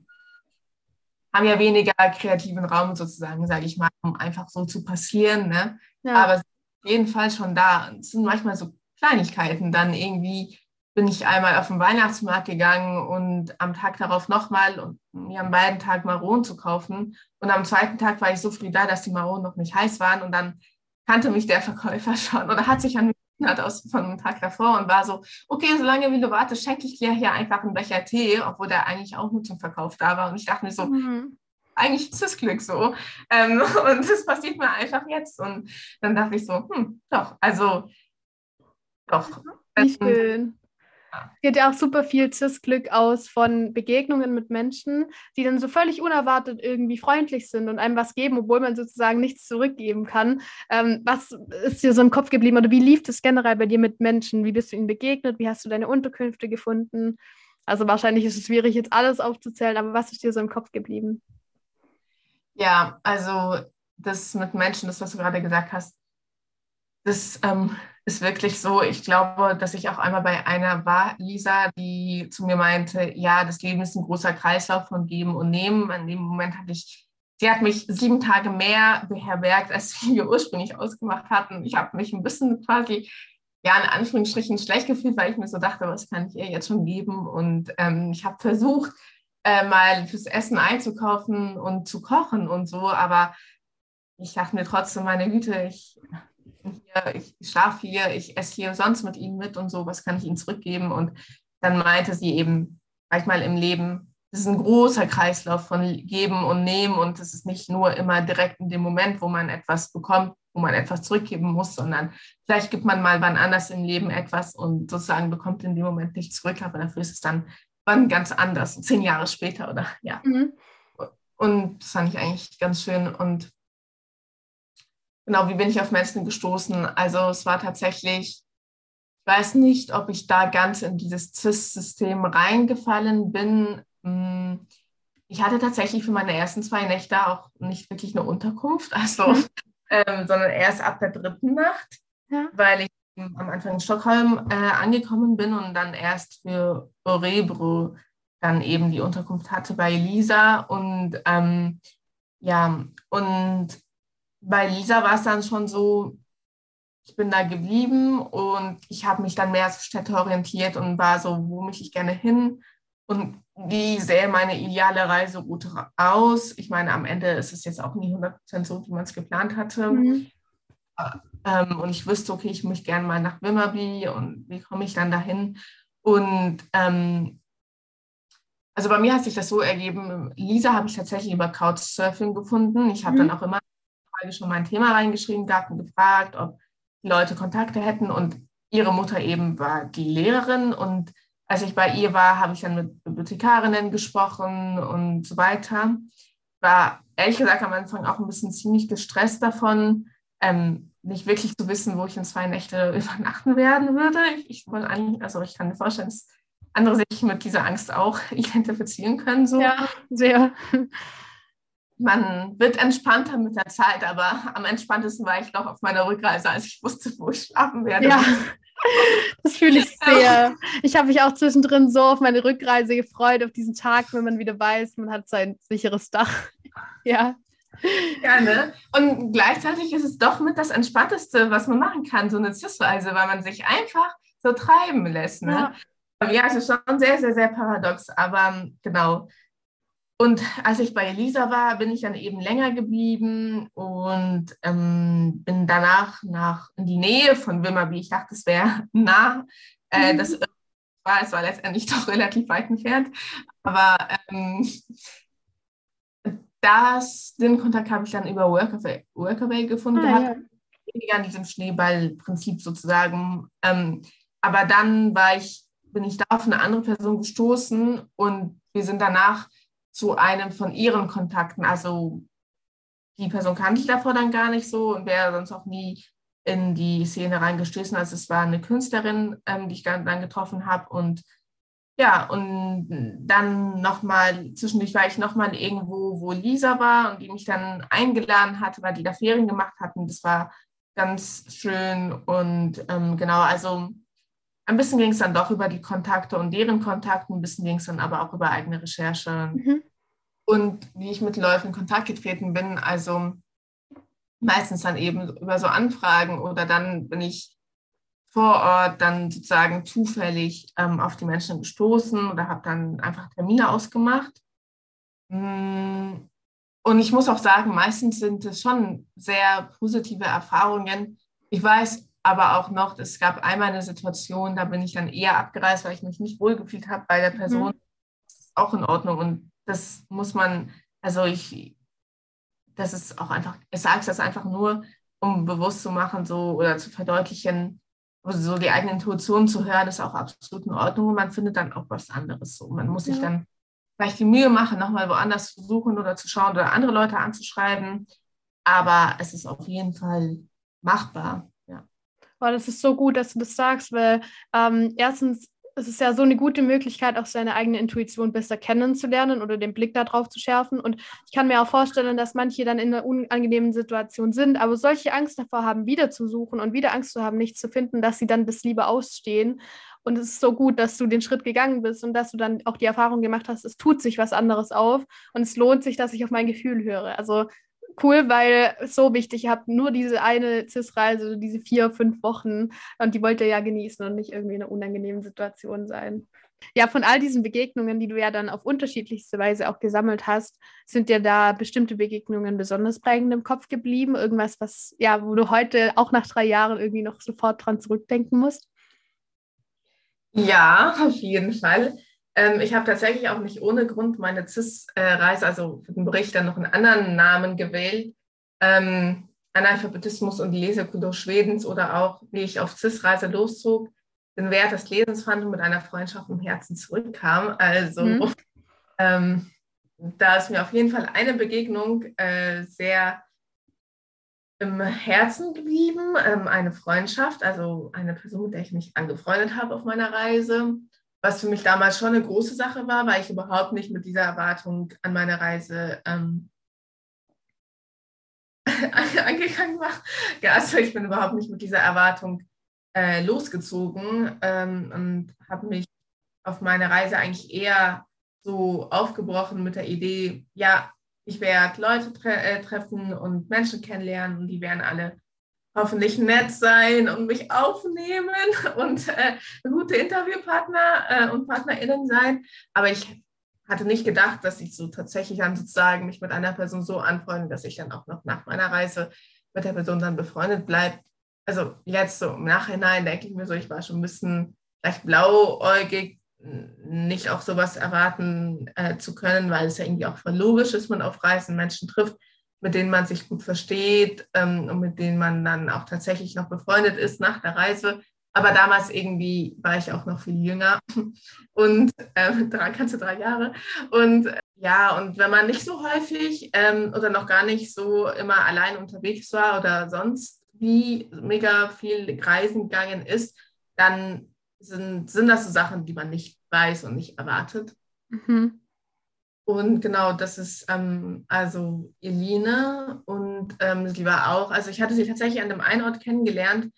haben ja weniger kreativen Raum sozusagen, sage ich mal, um einfach so zu passieren. Ne? Ja. Aber auf jeden Fall schon da. Es sind manchmal so Kleinigkeiten. Dann irgendwie bin ich einmal auf den Weihnachtsmarkt gegangen und am Tag darauf nochmal und mir am beiden Tagen Maronen zu kaufen. Und am zweiten Tag war ich so früh da, dass die Maronen noch nicht heiß waren. Und dann kannte mich der Verkäufer schon oder hat sich an mich hat aus von einem Tag davor und war so, okay, solange wie du wartest, schenke ich dir hier einfach einen Becher Tee, obwohl der eigentlich auch nur zum Verkauf da war. Und ich dachte mir so, mhm. eigentlich ist das Glück so. Ähm, und das passiert mir einfach jetzt. Und dann dachte ich so, hm, doch, also doch. Wie schön. Geht ja auch super viel CIS-Glück aus von Begegnungen mit Menschen, die dann so völlig unerwartet irgendwie freundlich sind und einem was geben, obwohl man sozusagen nichts zurückgeben kann. Ähm, was ist dir so im Kopf geblieben oder wie lief es generell bei dir mit Menschen? Wie bist du ihnen begegnet? Wie hast du deine Unterkünfte gefunden? Also wahrscheinlich ist es schwierig, jetzt alles aufzuzählen, aber was ist dir so im Kopf geblieben? Ja, also das mit Menschen, das, was du gerade gesagt hast, das ähm, ist wirklich so. Ich glaube, dass ich auch einmal bei einer war, Lisa, die zu mir meinte, ja, das Leben ist ein großer Kreislauf von Geben und Nehmen. In dem Moment hatte ich, sie hat mich sieben Tage mehr beherbergt, als wir ursprünglich ausgemacht hatten. Ich habe mich ein bisschen quasi, ja, in Anführungsstrichen schlecht gefühlt, weil ich mir so dachte, was kann ich ihr jetzt schon geben? Und ähm, ich habe versucht, äh, mal fürs Essen einzukaufen und zu kochen und so, aber ich dachte mir trotzdem, meine Güte, ich hier, ich schlafe hier, ich esse hier sonst mit ihnen mit und so, was kann ich ihnen zurückgeben? Und dann meinte sie eben, manchmal im Leben, das ist ein großer Kreislauf von Geben und Nehmen und es ist nicht nur immer direkt in dem Moment, wo man etwas bekommt, wo man etwas zurückgeben muss, sondern vielleicht gibt man mal wann anders im Leben etwas und sozusagen bekommt in dem Moment nicht zurück, aber dafür ist es dann wann ganz anders, zehn Jahre später oder ja. Mhm. Und das fand ich eigentlich ganz schön und genau, wie bin ich auf Menschen gestoßen? Also es war tatsächlich, ich weiß nicht, ob ich da ganz in dieses CIS-System reingefallen bin. Hm, ich hatte tatsächlich für meine ersten zwei Nächte auch nicht wirklich eine Unterkunft, also, mhm. ähm, sondern erst ab der dritten Nacht, ja. weil ich am Anfang in Stockholm äh, angekommen bin und dann erst für Orebro dann eben die Unterkunft hatte bei Lisa und ähm, ja, und bei Lisa war es dann schon so, ich bin da geblieben und ich habe mich dann mehr als Städte orientiert und war so, wo möchte ich gerne hin und wie sähe meine ideale Reiseroute aus. Ich meine, am Ende ist es jetzt auch nie 100% so, wie man es geplant hatte. Mhm. Ähm, und ich wüsste, okay, ich möchte gerne mal nach Wimmerby und wie komme ich dann dahin? Und ähm, also bei mir hat sich das so ergeben, Lisa habe ich tatsächlich über Couchsurfing gefunden. Ich habe mhm. dann auch immer Folge schon mein Thema reingeschrieben gehabt und gefragt, ob die Leute Kontakte hätten. Und ihre Mutter eben war die Lehrerin. Und als ich bei ihr war, habe ich dann mit Bibliothekarinnen gesprochen und so weiter. War ehrlich gesagt am Anfang auch ein bisschen ziemlich gestresst davon, ähm, nicht wirklich zu wissen, wo ich in zwei Nächte übernachten werden würde. Ich, ich wollte also ich kann mir vorstellen, dass andere sich mit dieser Angst auch identifizieren können. So. Ja, sehr man wird entspannter mit der Zeit, aber am entspanntesten war ich noch auf meiner Rückreise, als ich wusste, wo ich schlafen werde. Ja. Das fühle ich sehr. Ich habe mich auch zwischendrin so auf meine Rückreise gefreut, auf diesen Tag, wenn man wieder weiß, man hat sein sicheres Dach. Ja. Gerne. Und gleichzeitig ist es doch mit das Entspannteste, was man machen kann, so eine Cis-Reise, weil man sich einfach so treiben lässt. Ne? Ja. ja, es ist schon sehr, sehr, sehr paradox, aber genau. Und als ich bei Elisa war, bin ich dann eben länger geblieben und ähm, bin danach nach in die Nähe von Wimmerby. Ich dachte, es wäre nah. Äh, mhm. Das war, es war letztendlich doch relativ weit entfernt. Aber ähm, das, den Kontakt habe ich dann über Workaway, Workaway gefunden ah, gehabt. Ja. An diesem Schneeballprinzip sozusagen. Ähm, aber dann war ich, bin ich da auf eine andere Person gestoßen und wir sind danach zu einem von ihren Kontakten. Also die Person kannte ich davor dann gar nicht so und wäre sonst auch nie in die Szene reingestoßen. Also es war eine Künstlerin, ähm, die ich dann getroffen habe und ja, und dann nochmal, zwischendurch war ich nochmal irgendwo, wo Lisa war und die mich dann eingeladen hatte, weil die da Ferien gemacht hatten. Das war ganz schön und ähm, genau, also ein bisschen ging es dann doch über die Kontakte und deren Kontakte, ein bisschen ging es dann aber auch über eigene Recherche. Mhm. Und wie ich mit Läufen in Kontakt getreten bin, also meistens dann eben über so Anfragen oder dann bin ich vor Ort dann sozusagen zufällig ähm, auf die Menschen gestoßen oder habe dann einfach Termine ausgemacht. Mm, und ich muss auch sagen, meistens sind es schon sehr positive Erfahrungen. Ich weiß aber auch noch, es gab einmal eine Situation, da bin ich dann eher abgereist, weil ich mich nicht wohlgefühlt habe bei der Person. Mhm. Das ist auch in Ordnung und das muss man, also ich, das ist auch einfach, ich sage das einfach nur, um bewusst zu machen so oder zu verdeutlichen, also so die eigene Intuition zu hören, ist auch absolut in Ordnung und man findet dann auch was anderes. So. Man muss ja. sich dann vielleicht die Mühe machen, nochmal woanders zu suchen oder zu schauen oder andere Leute anzuschreiben. Aber es ist auf jeden Fall machbar. Boah, das ist so gut, dass du das sagst, weil ähm, erstens es ist ja so eine gute Möglichkeit, auch seine eigene Intuition besser kennenzulernen oder den Blick darauf zu schärfen. Und ich kann mir auch vorstellen, dass manche dann in einer unangenehmen Situation sind, aber solche Angst davor haben, wieder zu suchen und wieder Angst zu haben, nichts zu finden, dass sie dann das lieber ausstehen. Und es ist so gut, dass du den Schritt gegangen bist und dass du dann auch die Erfahrung gemacht hast, es tut sich was anderes auf und es lohnt sich, dass ich auf mein Gefühl höre. Also cool, weil so wichtig, ihr habt nur diese eine CIS-Reise, diese vier, fünf Wochen und die wollt ihr ja genießen und nicht irgendwie in einer unangenehmen Situation sein. Ja, von all diesen Begegnungen, die du ja dann auf unterschiedlichste Weise auch gesammelt hast, sind dir da bestimmte Begegnungen besonders prägend im Kopf geblieben? Irgendwas, was, ja, wo du heute auch nach drei Jahren irgendwie noch sofort dran zurückdenken musst? Ja, auf jeden Fall. Ähm, ich habe tatsächlich auch nicht ohne Grund meine CIS-Reise, also für den Bericht, dann noch einen anderen Namen gewählt. Ähm, Analphabetismus und die Lesekultur Schwedens oder auch, wie ich auf CIS-Reise loszog, den Wert des Lesens fand und mit einer Freundschaft im Herzen zurückkam. Also mhm. ähm, da ist mir auf jeden Fall eine Begegnung äh, sehr im Herzen geblieben, ähm, eine Freundschaft, also eine Person, mit der ich mich angefreundet habe auf meiner Reise was für mich damals schon eine große Sache war, weil ich überhaupt nicht mit dieser Erwartung an meine Reise ähm, angegangen war. Ja, also ich bin überhaupt nicht mit dieser Erwartung äh, losgezogen ähm, und habe mich auf meine Reise eigentlich eher so aufgebrochen mit der Idee, ja, ich werde Leute tre äh, treffen und Menschen kennenlernen und die werden alle hoffentlich nett sein und mich aufnehmen und äh, gute Interviewpartner äh, und PartnerInnen sein. Aber ich hatte nicht gedacht, dass ich so tatsächlich dann sozusagen mich mit einer Person so anfreunde, dass ich dann auch noch nach meiner Reise mit der Person dann befreundet bleibe. Also jetzt so im Nachhinein denke ich mir so, ich war schon ein bisschen vielleicht blauäugig, nicht auch sowas erwarten äh, zu können, weil es ja irgendwie auch voll logisch ist, man auf Reisen Menschen trifft mit denen man sich gut versteht ähm, und mit denen man dann auch tatsächlich noch befreundet ist nach der Reise. Aber damals irgendwie war ich auch noch viel jünger und äh, drei, ganze drei Jahre. Und äh, ja, und wenn man nicht so häufig ähm, oder noch gar nicht so immer allein unterwegs war oder sonst wie mega viel reisen gegangen ist, dann sind, sind das so Sachen, die man nicht weiß und nicht erwartet. Mhm. Und genau, das ist ähm, also Eline und ähm, sie war auch, also ich hatte sie tatsächlich an einem einen Ort kennengelernt,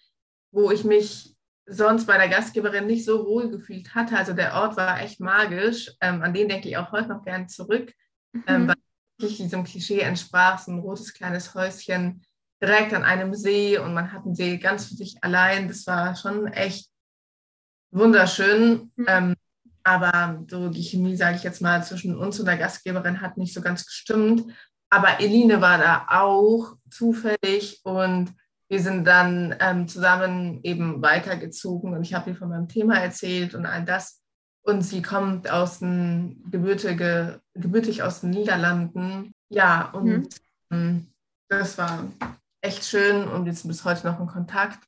wo ich mich sonst bei der Gastgeberin nicht so wohl gefühlt hatte. Also der Ort war echt magisch. Ähm, an den denke ich auch heute noch gern zurück, mhm. ähm, weil wirklich diesem Klischee entsprach, so ein rotes kleines Häuschen direkt an einem See und man hat den See ganz für sich allein. Das war schon echt wunderschön. Mhm. Ähm, aber so die Chemie, sage ich jetzt mal, zwischen uns und der Gastgeberin hat nicht so ganz gestimmt. Aber Eline war da auch zufällig und wir sind dann ähm, zusammen eben weitergezogen und ich habe ihr von meinem Thema erzählt und all das. Und sie kommt aus den gebürtige, gebürtig aus den Niederlanden. Ja, und mhm. das war echt schön und wir sind bis heute noch in Kontakt.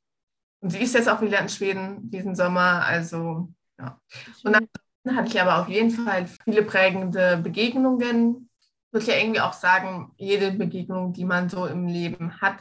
Und sie ist jetzt auch wieder in Schweden diesen Sommer. Also ja. Und dann hatte ich aber auf jeden Fall viele prägende Begegnungen. Ich würde ja irgendwie auch sagen, jede Begegnung, die man so im Leben hat,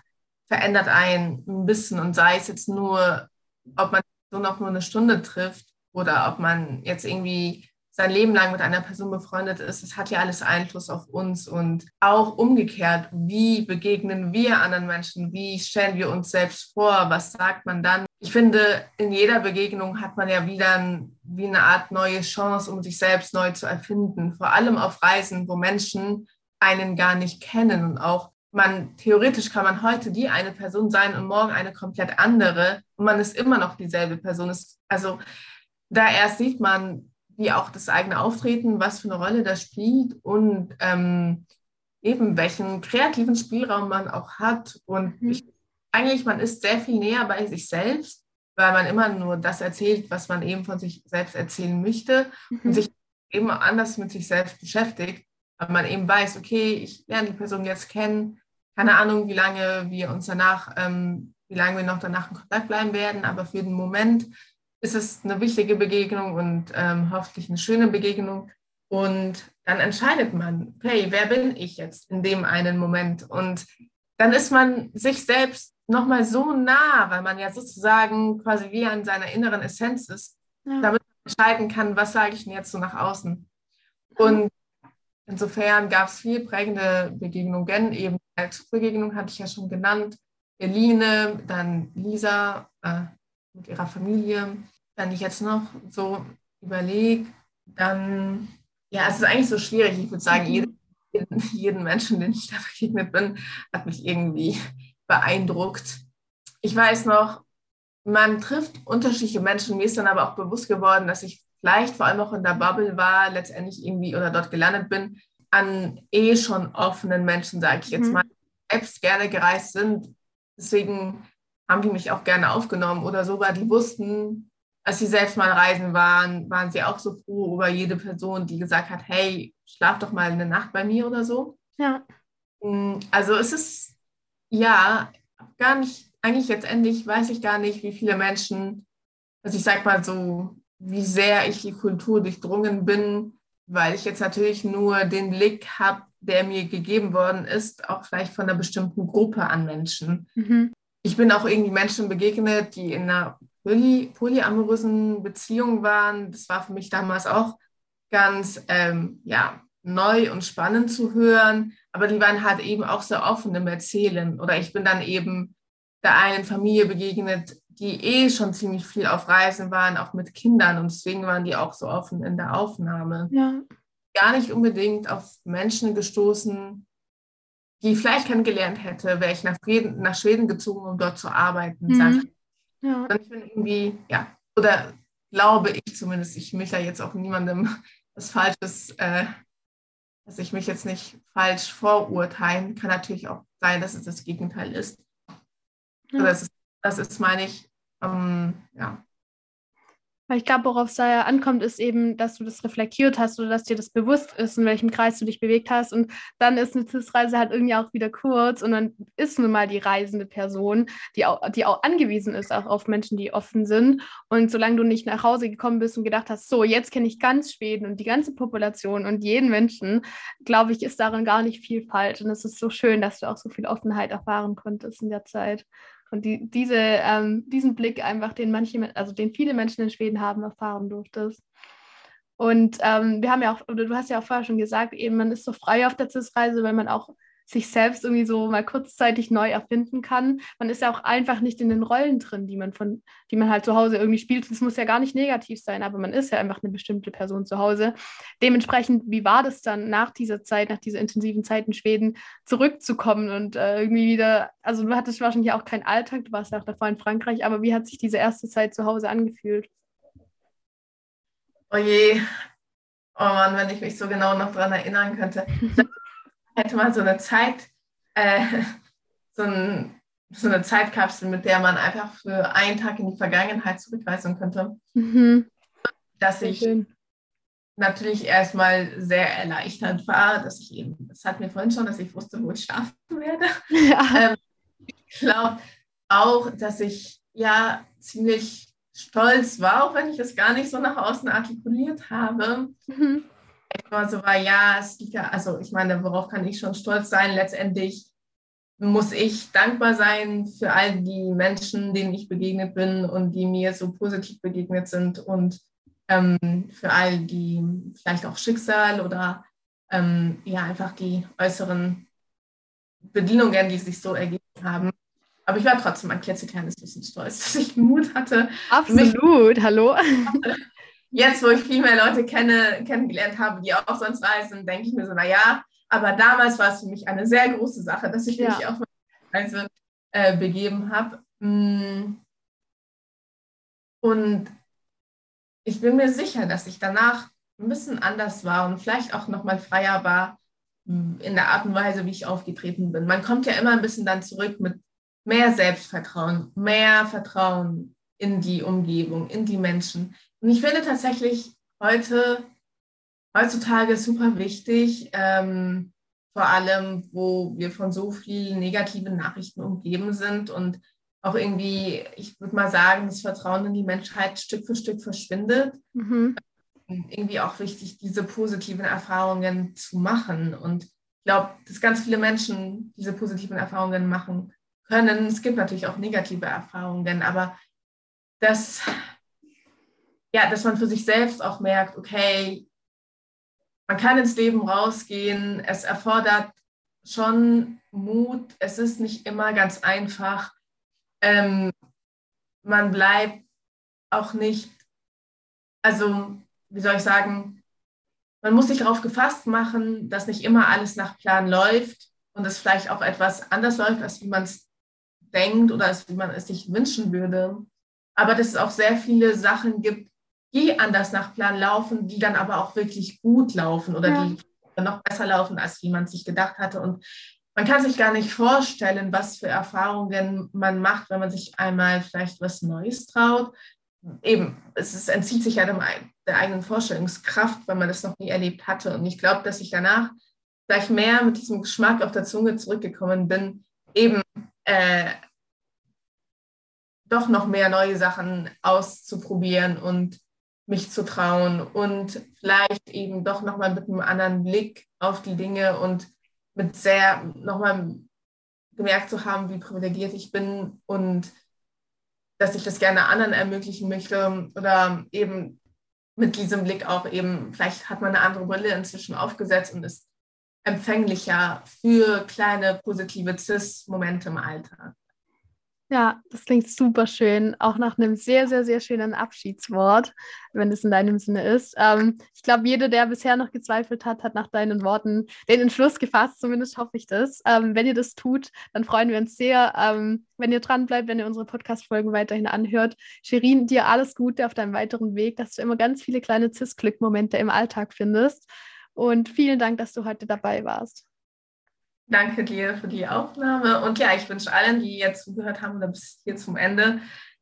verändert einen ein bisschen und sei es jetzt nur, ob man so noch nur eine Stunde trifft oder ob man jetzt irgendwie sein Leben lang mit einer Person befreundet ist, es hat ja alles Einfluss auf uns und auch umgekehrt, wie begegnen wir anderen Menschen, wie stellen wir uns selbst vor, was sagt man dann. Ich finde, in jeder Begegnung hat man ja wieder ein, wie eine Art neue Chance, um sich selbst neu zu erfinden, vor allem auf Reisen, wo Menschen einen gar nicht kennen und auch man theoretisch kann man heute die eine Person sein und morgen eine komplett andere und man ist immer noch dieselbe Person. also da erst sieht man, wie auch das eigene Auftreten, was für eine Rolle das spielt und ähm, eben welchen kreativen Spielraum man auch hat. Und mhm. ich, eigentlich, man ist sehr viel näher bei sich selbst, weil man immer nur das erzählt, was man eben von sich selbst erzählen möchte mhm. und sich eben anders mit sich selbst beschäftigt, weil man eben weiß, okay, ich lerne die Person jetzt kennen, keine Ahnung, wie lange wir uns danach, ähm, wie lange wir noch danach in Kontakt bleiben werden, aber für den Moment ist es eine wichtige Begegnung und ähm, hoffentlich eine schöne Begegnung. Und dann entscheidet man, hey, wer bin ich jetzt in dem einen Moment? Und dann ist man sich selbst nochmal so nah, weil man ja sozusagen quasi wie an seiner inneren Essenz ist, ja. damit man entscheiden kann, was sage ich denn jetzt so nach außen. Und insofern gab es viel prägende Begegnungen, eben als Begegnung hatte ich ja schon genannt, Eline, dann Lisa äh, mit ihrer Familie. Wenn ich jetzt noch so überlege, dann, ja, es ist eigentlich so schwierig. Ich würde sagen, jeden, jeden Menschen, den ich da begegnet bin, hat mich irgendwie beeindruckt. Ich weiß noch, man trifft unterschiedliche Menschen. Mir ist dann aber auch bewusst geworden, dass ich vielleicht vor allem auch in der Bubble war, letztendlich irgendwie oder dort gelandet bin, an eh schon offenen Menschen, sage ich jetzt mhm. mal, selbst gerne gereist sind. Deswegen haben die mich auch gerne aufgenommen oder sogar, die wussten, als sie selbst mal reisen waren, waren sie auch so froh über jede Person, die gesagt hat, hey, schlaf doch mal eine Nacht bei mir oder so. Ja. Mm, also es ist, ja, gar nicht, eigentlich letztendlich weiß ich gar nicht, wie viele Menschen, also ich sag mal so, wie sehr ich die Kultur durchdrungen bin, weil ich jetzt natürlich nur den Blick habe, der mir gegeben worden ist, auch vielleicht von einer bestimmten Gruppe an Menschen. Mhm. Ich bin auch irgendwie Menschen begegnet, die in einer poly polyamorösen Beziehung waren. Das war für mich damals auch ganz ähm, ja, neu und spannend zu hören. Aber die waren halt eben auch sehr offen im Erzählen. Oder ich bin dann eben der einen Familie begegnet, die eh schon ziemlich viel auf Reisen waren, auch mit Kindern. Und deswegen waren die auch so offen in der Aufnahme. Ja. Gar nicht unbedingt auf Menschen gestoßen, die ich vielleicht kennengelernt hätte, wäre ich nach Schweden, nach Schweden gezogen, um dort zu arbeiten. Mhm. Ja. ich bin irgendwie, ja, oder glaube ich zumindest, ich möchte ja jetzt auch niemandem was Falsches, äh, dass ich mich jetzt nicht falsch vorurteilen. Kann natürlich auch sein, dass es das Gegenteil ist. Ja. Das, ist das ist, meine ich, ähm, ja, weil ich glaube, worauf es da ankommt, ist eben, dass du das reflektiert hast oder dass dir das bewusst ist, in welchem Kreis du dich bewegt hast. Und dann ist eine CIS-Reise halt irgendwie auch wieder kurz und dann ist nun mal die reisende Person, die auch, die auch angewiesen ist auch auf Menschen, die offen sind. Und solange du nicht nach Hause gekommen bist und gedacht hast, so, jetzt kenne ich ganz Schweden und die ganze Population und jeden Menschen, glaube ich, ist darin gar nicht viel falsch. Und es ist so schön, dass du auch so viel Offenheit erfahren konntest in der Zeit. Und die, diese, ähm, diesen Blick einfach, den manche, also den viele Menschen in Schweden haben, erfahren durftest. Und ähm, wir haben ja auch, oder du hast ja auch vorher schon gesagt, eben man ist so frei auf der CIS-Reise, weil man auch sich selbst irgendwie so mal kurzzeitig neu erfinden kann. Man ist ja auch einfach nicht in den Rollen drin, die man von, die man halt zu Hause irgendwie spielt. Das muss ja gar nicht negativ sein, aber man ist ja einfach eine bestimmte Person zu Hause. Dementsprechend, wie war das dann nach dieser Zeit, nach dieser intensiven Zeit in Schweden, zurückzukommen und äh, irgendwie wieder, also du hattest wahrscheinlich auch keinen Alltag, du warst ja auch davor in Frankreich, aber wie hat sich diese erste Zeit zu Hause angefühlt? Oh je, oh Mann, wenn ich mich so genau noch daran erinnern könnte. hätte man so eine Zeit, äh, so, ein, so, eine Zeitkapsel, mit der man einfach für einen Tag in die Vergangenheit zurückreisen könnte. Mhm. Dass ich schön. natürlich erstmal sehr erleichtert war, dass ich eben, das hat mir vorhin schon, dass ich wusste, wo ich schlafen werde. Ja. Ähm, ich glaube auch, dass ich ja ziemlich stolz war, auch wenn ich es gar nicht so nach außen artikuliert habe. Mhm immer so war, ja, ja, also ich meine, worauf kann ich schon stolz sein? Letztendlich muss ich dankbar sein für all die Menschen, denen ich begegnet bin und die mir so positiv begegnet sind und ähm, für all die vielleicht auch Schicksal oder ähm, ja einfach die äußeren Bedienungen, die sich so ergeben haben. Aber ich war trotzdem ein klitzekleines bisschen stolz, dass ich Mut hatte. Absolut, hallo. jetzt, wo ich viel mehr Leute kenne, kennengelernt habe, die auch sonst reisen, denke ich mir so, naja, aber damals war es für mich eine sehr große Sache, dass ich ja. mich auf meine Reise äh, begeben habe. Mm. Und ich bin mir sicher, dass ich danach ein bisschen anders war und vielleicht auch nochmal freier war mm, in der Art und Weise, wie ich aufgetreten bin. Man kommt ja immer ein bisschen dann zurück mit mehr Selbstvertrauen, mehr Vertrauen in die Umgebung, in die Menschen, und ich finde tatsächlich heute, heutzutage super wichtig, ähm, vor allem, wo wir von so vielen negativen Nachrichten umgeben sind und auch irgendwie, ich würde mal sagen, das Vertrauen in die Menschheit Stück für Stück verschwindet. Mhm. Irgendwie auch wichtig, diese positiven Erfahrungen zu machen. Und ich glaube, dass ganz viele Menschen diese positiven Erfahrungen machen können. Es gibt natürlich auch negative Erfahrungen, aber das ja, dass man für sich selbst auch merkt, okay, man kann ins Leben rausgehen, es erfordert schon Mut, es ist nicht immer ganz einfach. Ähm, man bleibt auch nicht, also wie soll ich sagen, man muss sich darauf gefasst machen, dass nicht immer alles nach Plan läuft und es vielleicht auch etwas anders läuft, als wie man es denkt oder als wie man es sich wünschen würde. Aber dass es auch sehr viele Sachen gibt, die anders nach Plan laufen, die dann aber auch wirklich gut laufen oder ja. die noch besser laufen, als wie man sich gedacht hatte. Und man kann sich gar nicht vorstellen, was für Erfahrungen man macht, wenn man sich einmal vielleicht was Neues traut. Eben, es ist, entzieht sich ja dem, der eigenen Vorstellungskraft, wenn man das noch nie erlebt hatte. Und ich glaube, dass ich danach gleich mehr mit diesem Geschmack auf der Zunge zurückgekommen bin, eben äh, doch noch mehr neue Sachen auszuprobieren und mich zu trauen und vielleicht eben doch nochmal mit einem anderen Blick auf die Dinge und mit sehr nochmal gemerkt zu haben, wie privilegiert ich bin und dass ich das gerne anderen ermöglichen möchte oder eben mit diesem Blick auch eben, vielleicht hat man eine andere Brille inzwischen aufgesetzt und ist empfänglicher für kleine positive CIS-Momente im Alltag. Ja, das klingt super schön. Auch nach einem sehr, sehr, sehr schönen Abschiedswort, wenn es in deinem Sinne ist. Ähm, ich glaube, jeder, der bisher noch gezweifelt hat, hat nach deinen Worten den Entschluss gefasst. Zumindest hoffe ich das. Ähm, wenn ihr das tut, dann freuen wir uns sehr, ähm, wenn ihr dran bleibt, wenn ihr unsere Podcast-Folgen weiterhin anhört. Shirin, dir alles Gute auf deinem weiteren Weg, dass du immer ganz viele kleine Cis-Glück-Momente im Alltag findest. Und vielen Dank, dass du heute dabei warst. Danke dir für die Aufnahme. Und ja, ich wünsche allen, die jetzt zugehört haben oder bis hier zum Ende,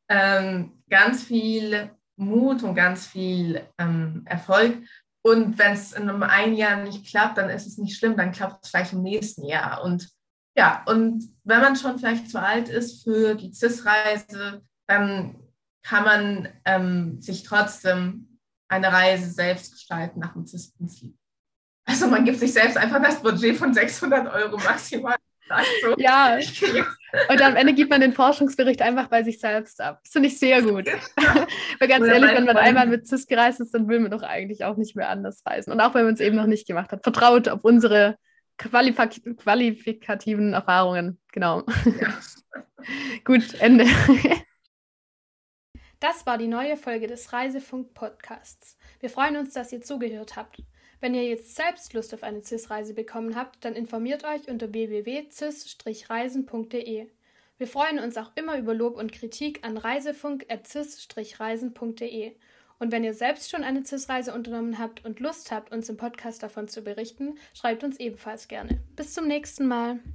ähm, ganz viel Mut und ganz viel ähm, Erfolg. Und wenn es in einem ein Jahr nicht klappt, dann ist es nicht schlimm, dann klappt es vielleicht im nächsten Jahr. Und ja, und wenn man schon vielleicht zu alt ist für die CIS-Reise, dann kann man ähm, sich trotzdem eine Reise selbst gestalten nach dem CIS-Prinzip. Also man gibt sich selbst einfach das Budget von 600 Euro maximal. So. Ja, und am Ende gibt man den Forschungsbericht einfach bei sich selbst ab. Das finde ich sehr gut. Weil ganz Oder ehrlich, wenn man einmal mit CIS gereist ist, dann will man doch eigentlich auch nicht mehr anders reisen. Und auch wenn man es eben noch nicht gemacht hat. Vertraut auf unsere qualifik qualifikativen Erfahrungen. Genau. Ja. Gut, Ende. Das war die neue Folge des Reisefunk Podcasts. Wir freuen uns, dass ihr zugehört habt. Wenn ihr jetzt selbst Lust auf eine CIS-Reise bekommen habt, dann informiert euch unter www.cis-reisen.de. Wir freuen uns auch immer über Lob und Kritik an reisefunk.cis-reisen.de. Und wenn ihr selbst schon eine CIS-Reise unternommen habt und Lust habt, uns im Podcast davon zu berichten, schreibt uns ebenfalls gerne. Bis zum nächsten Mal.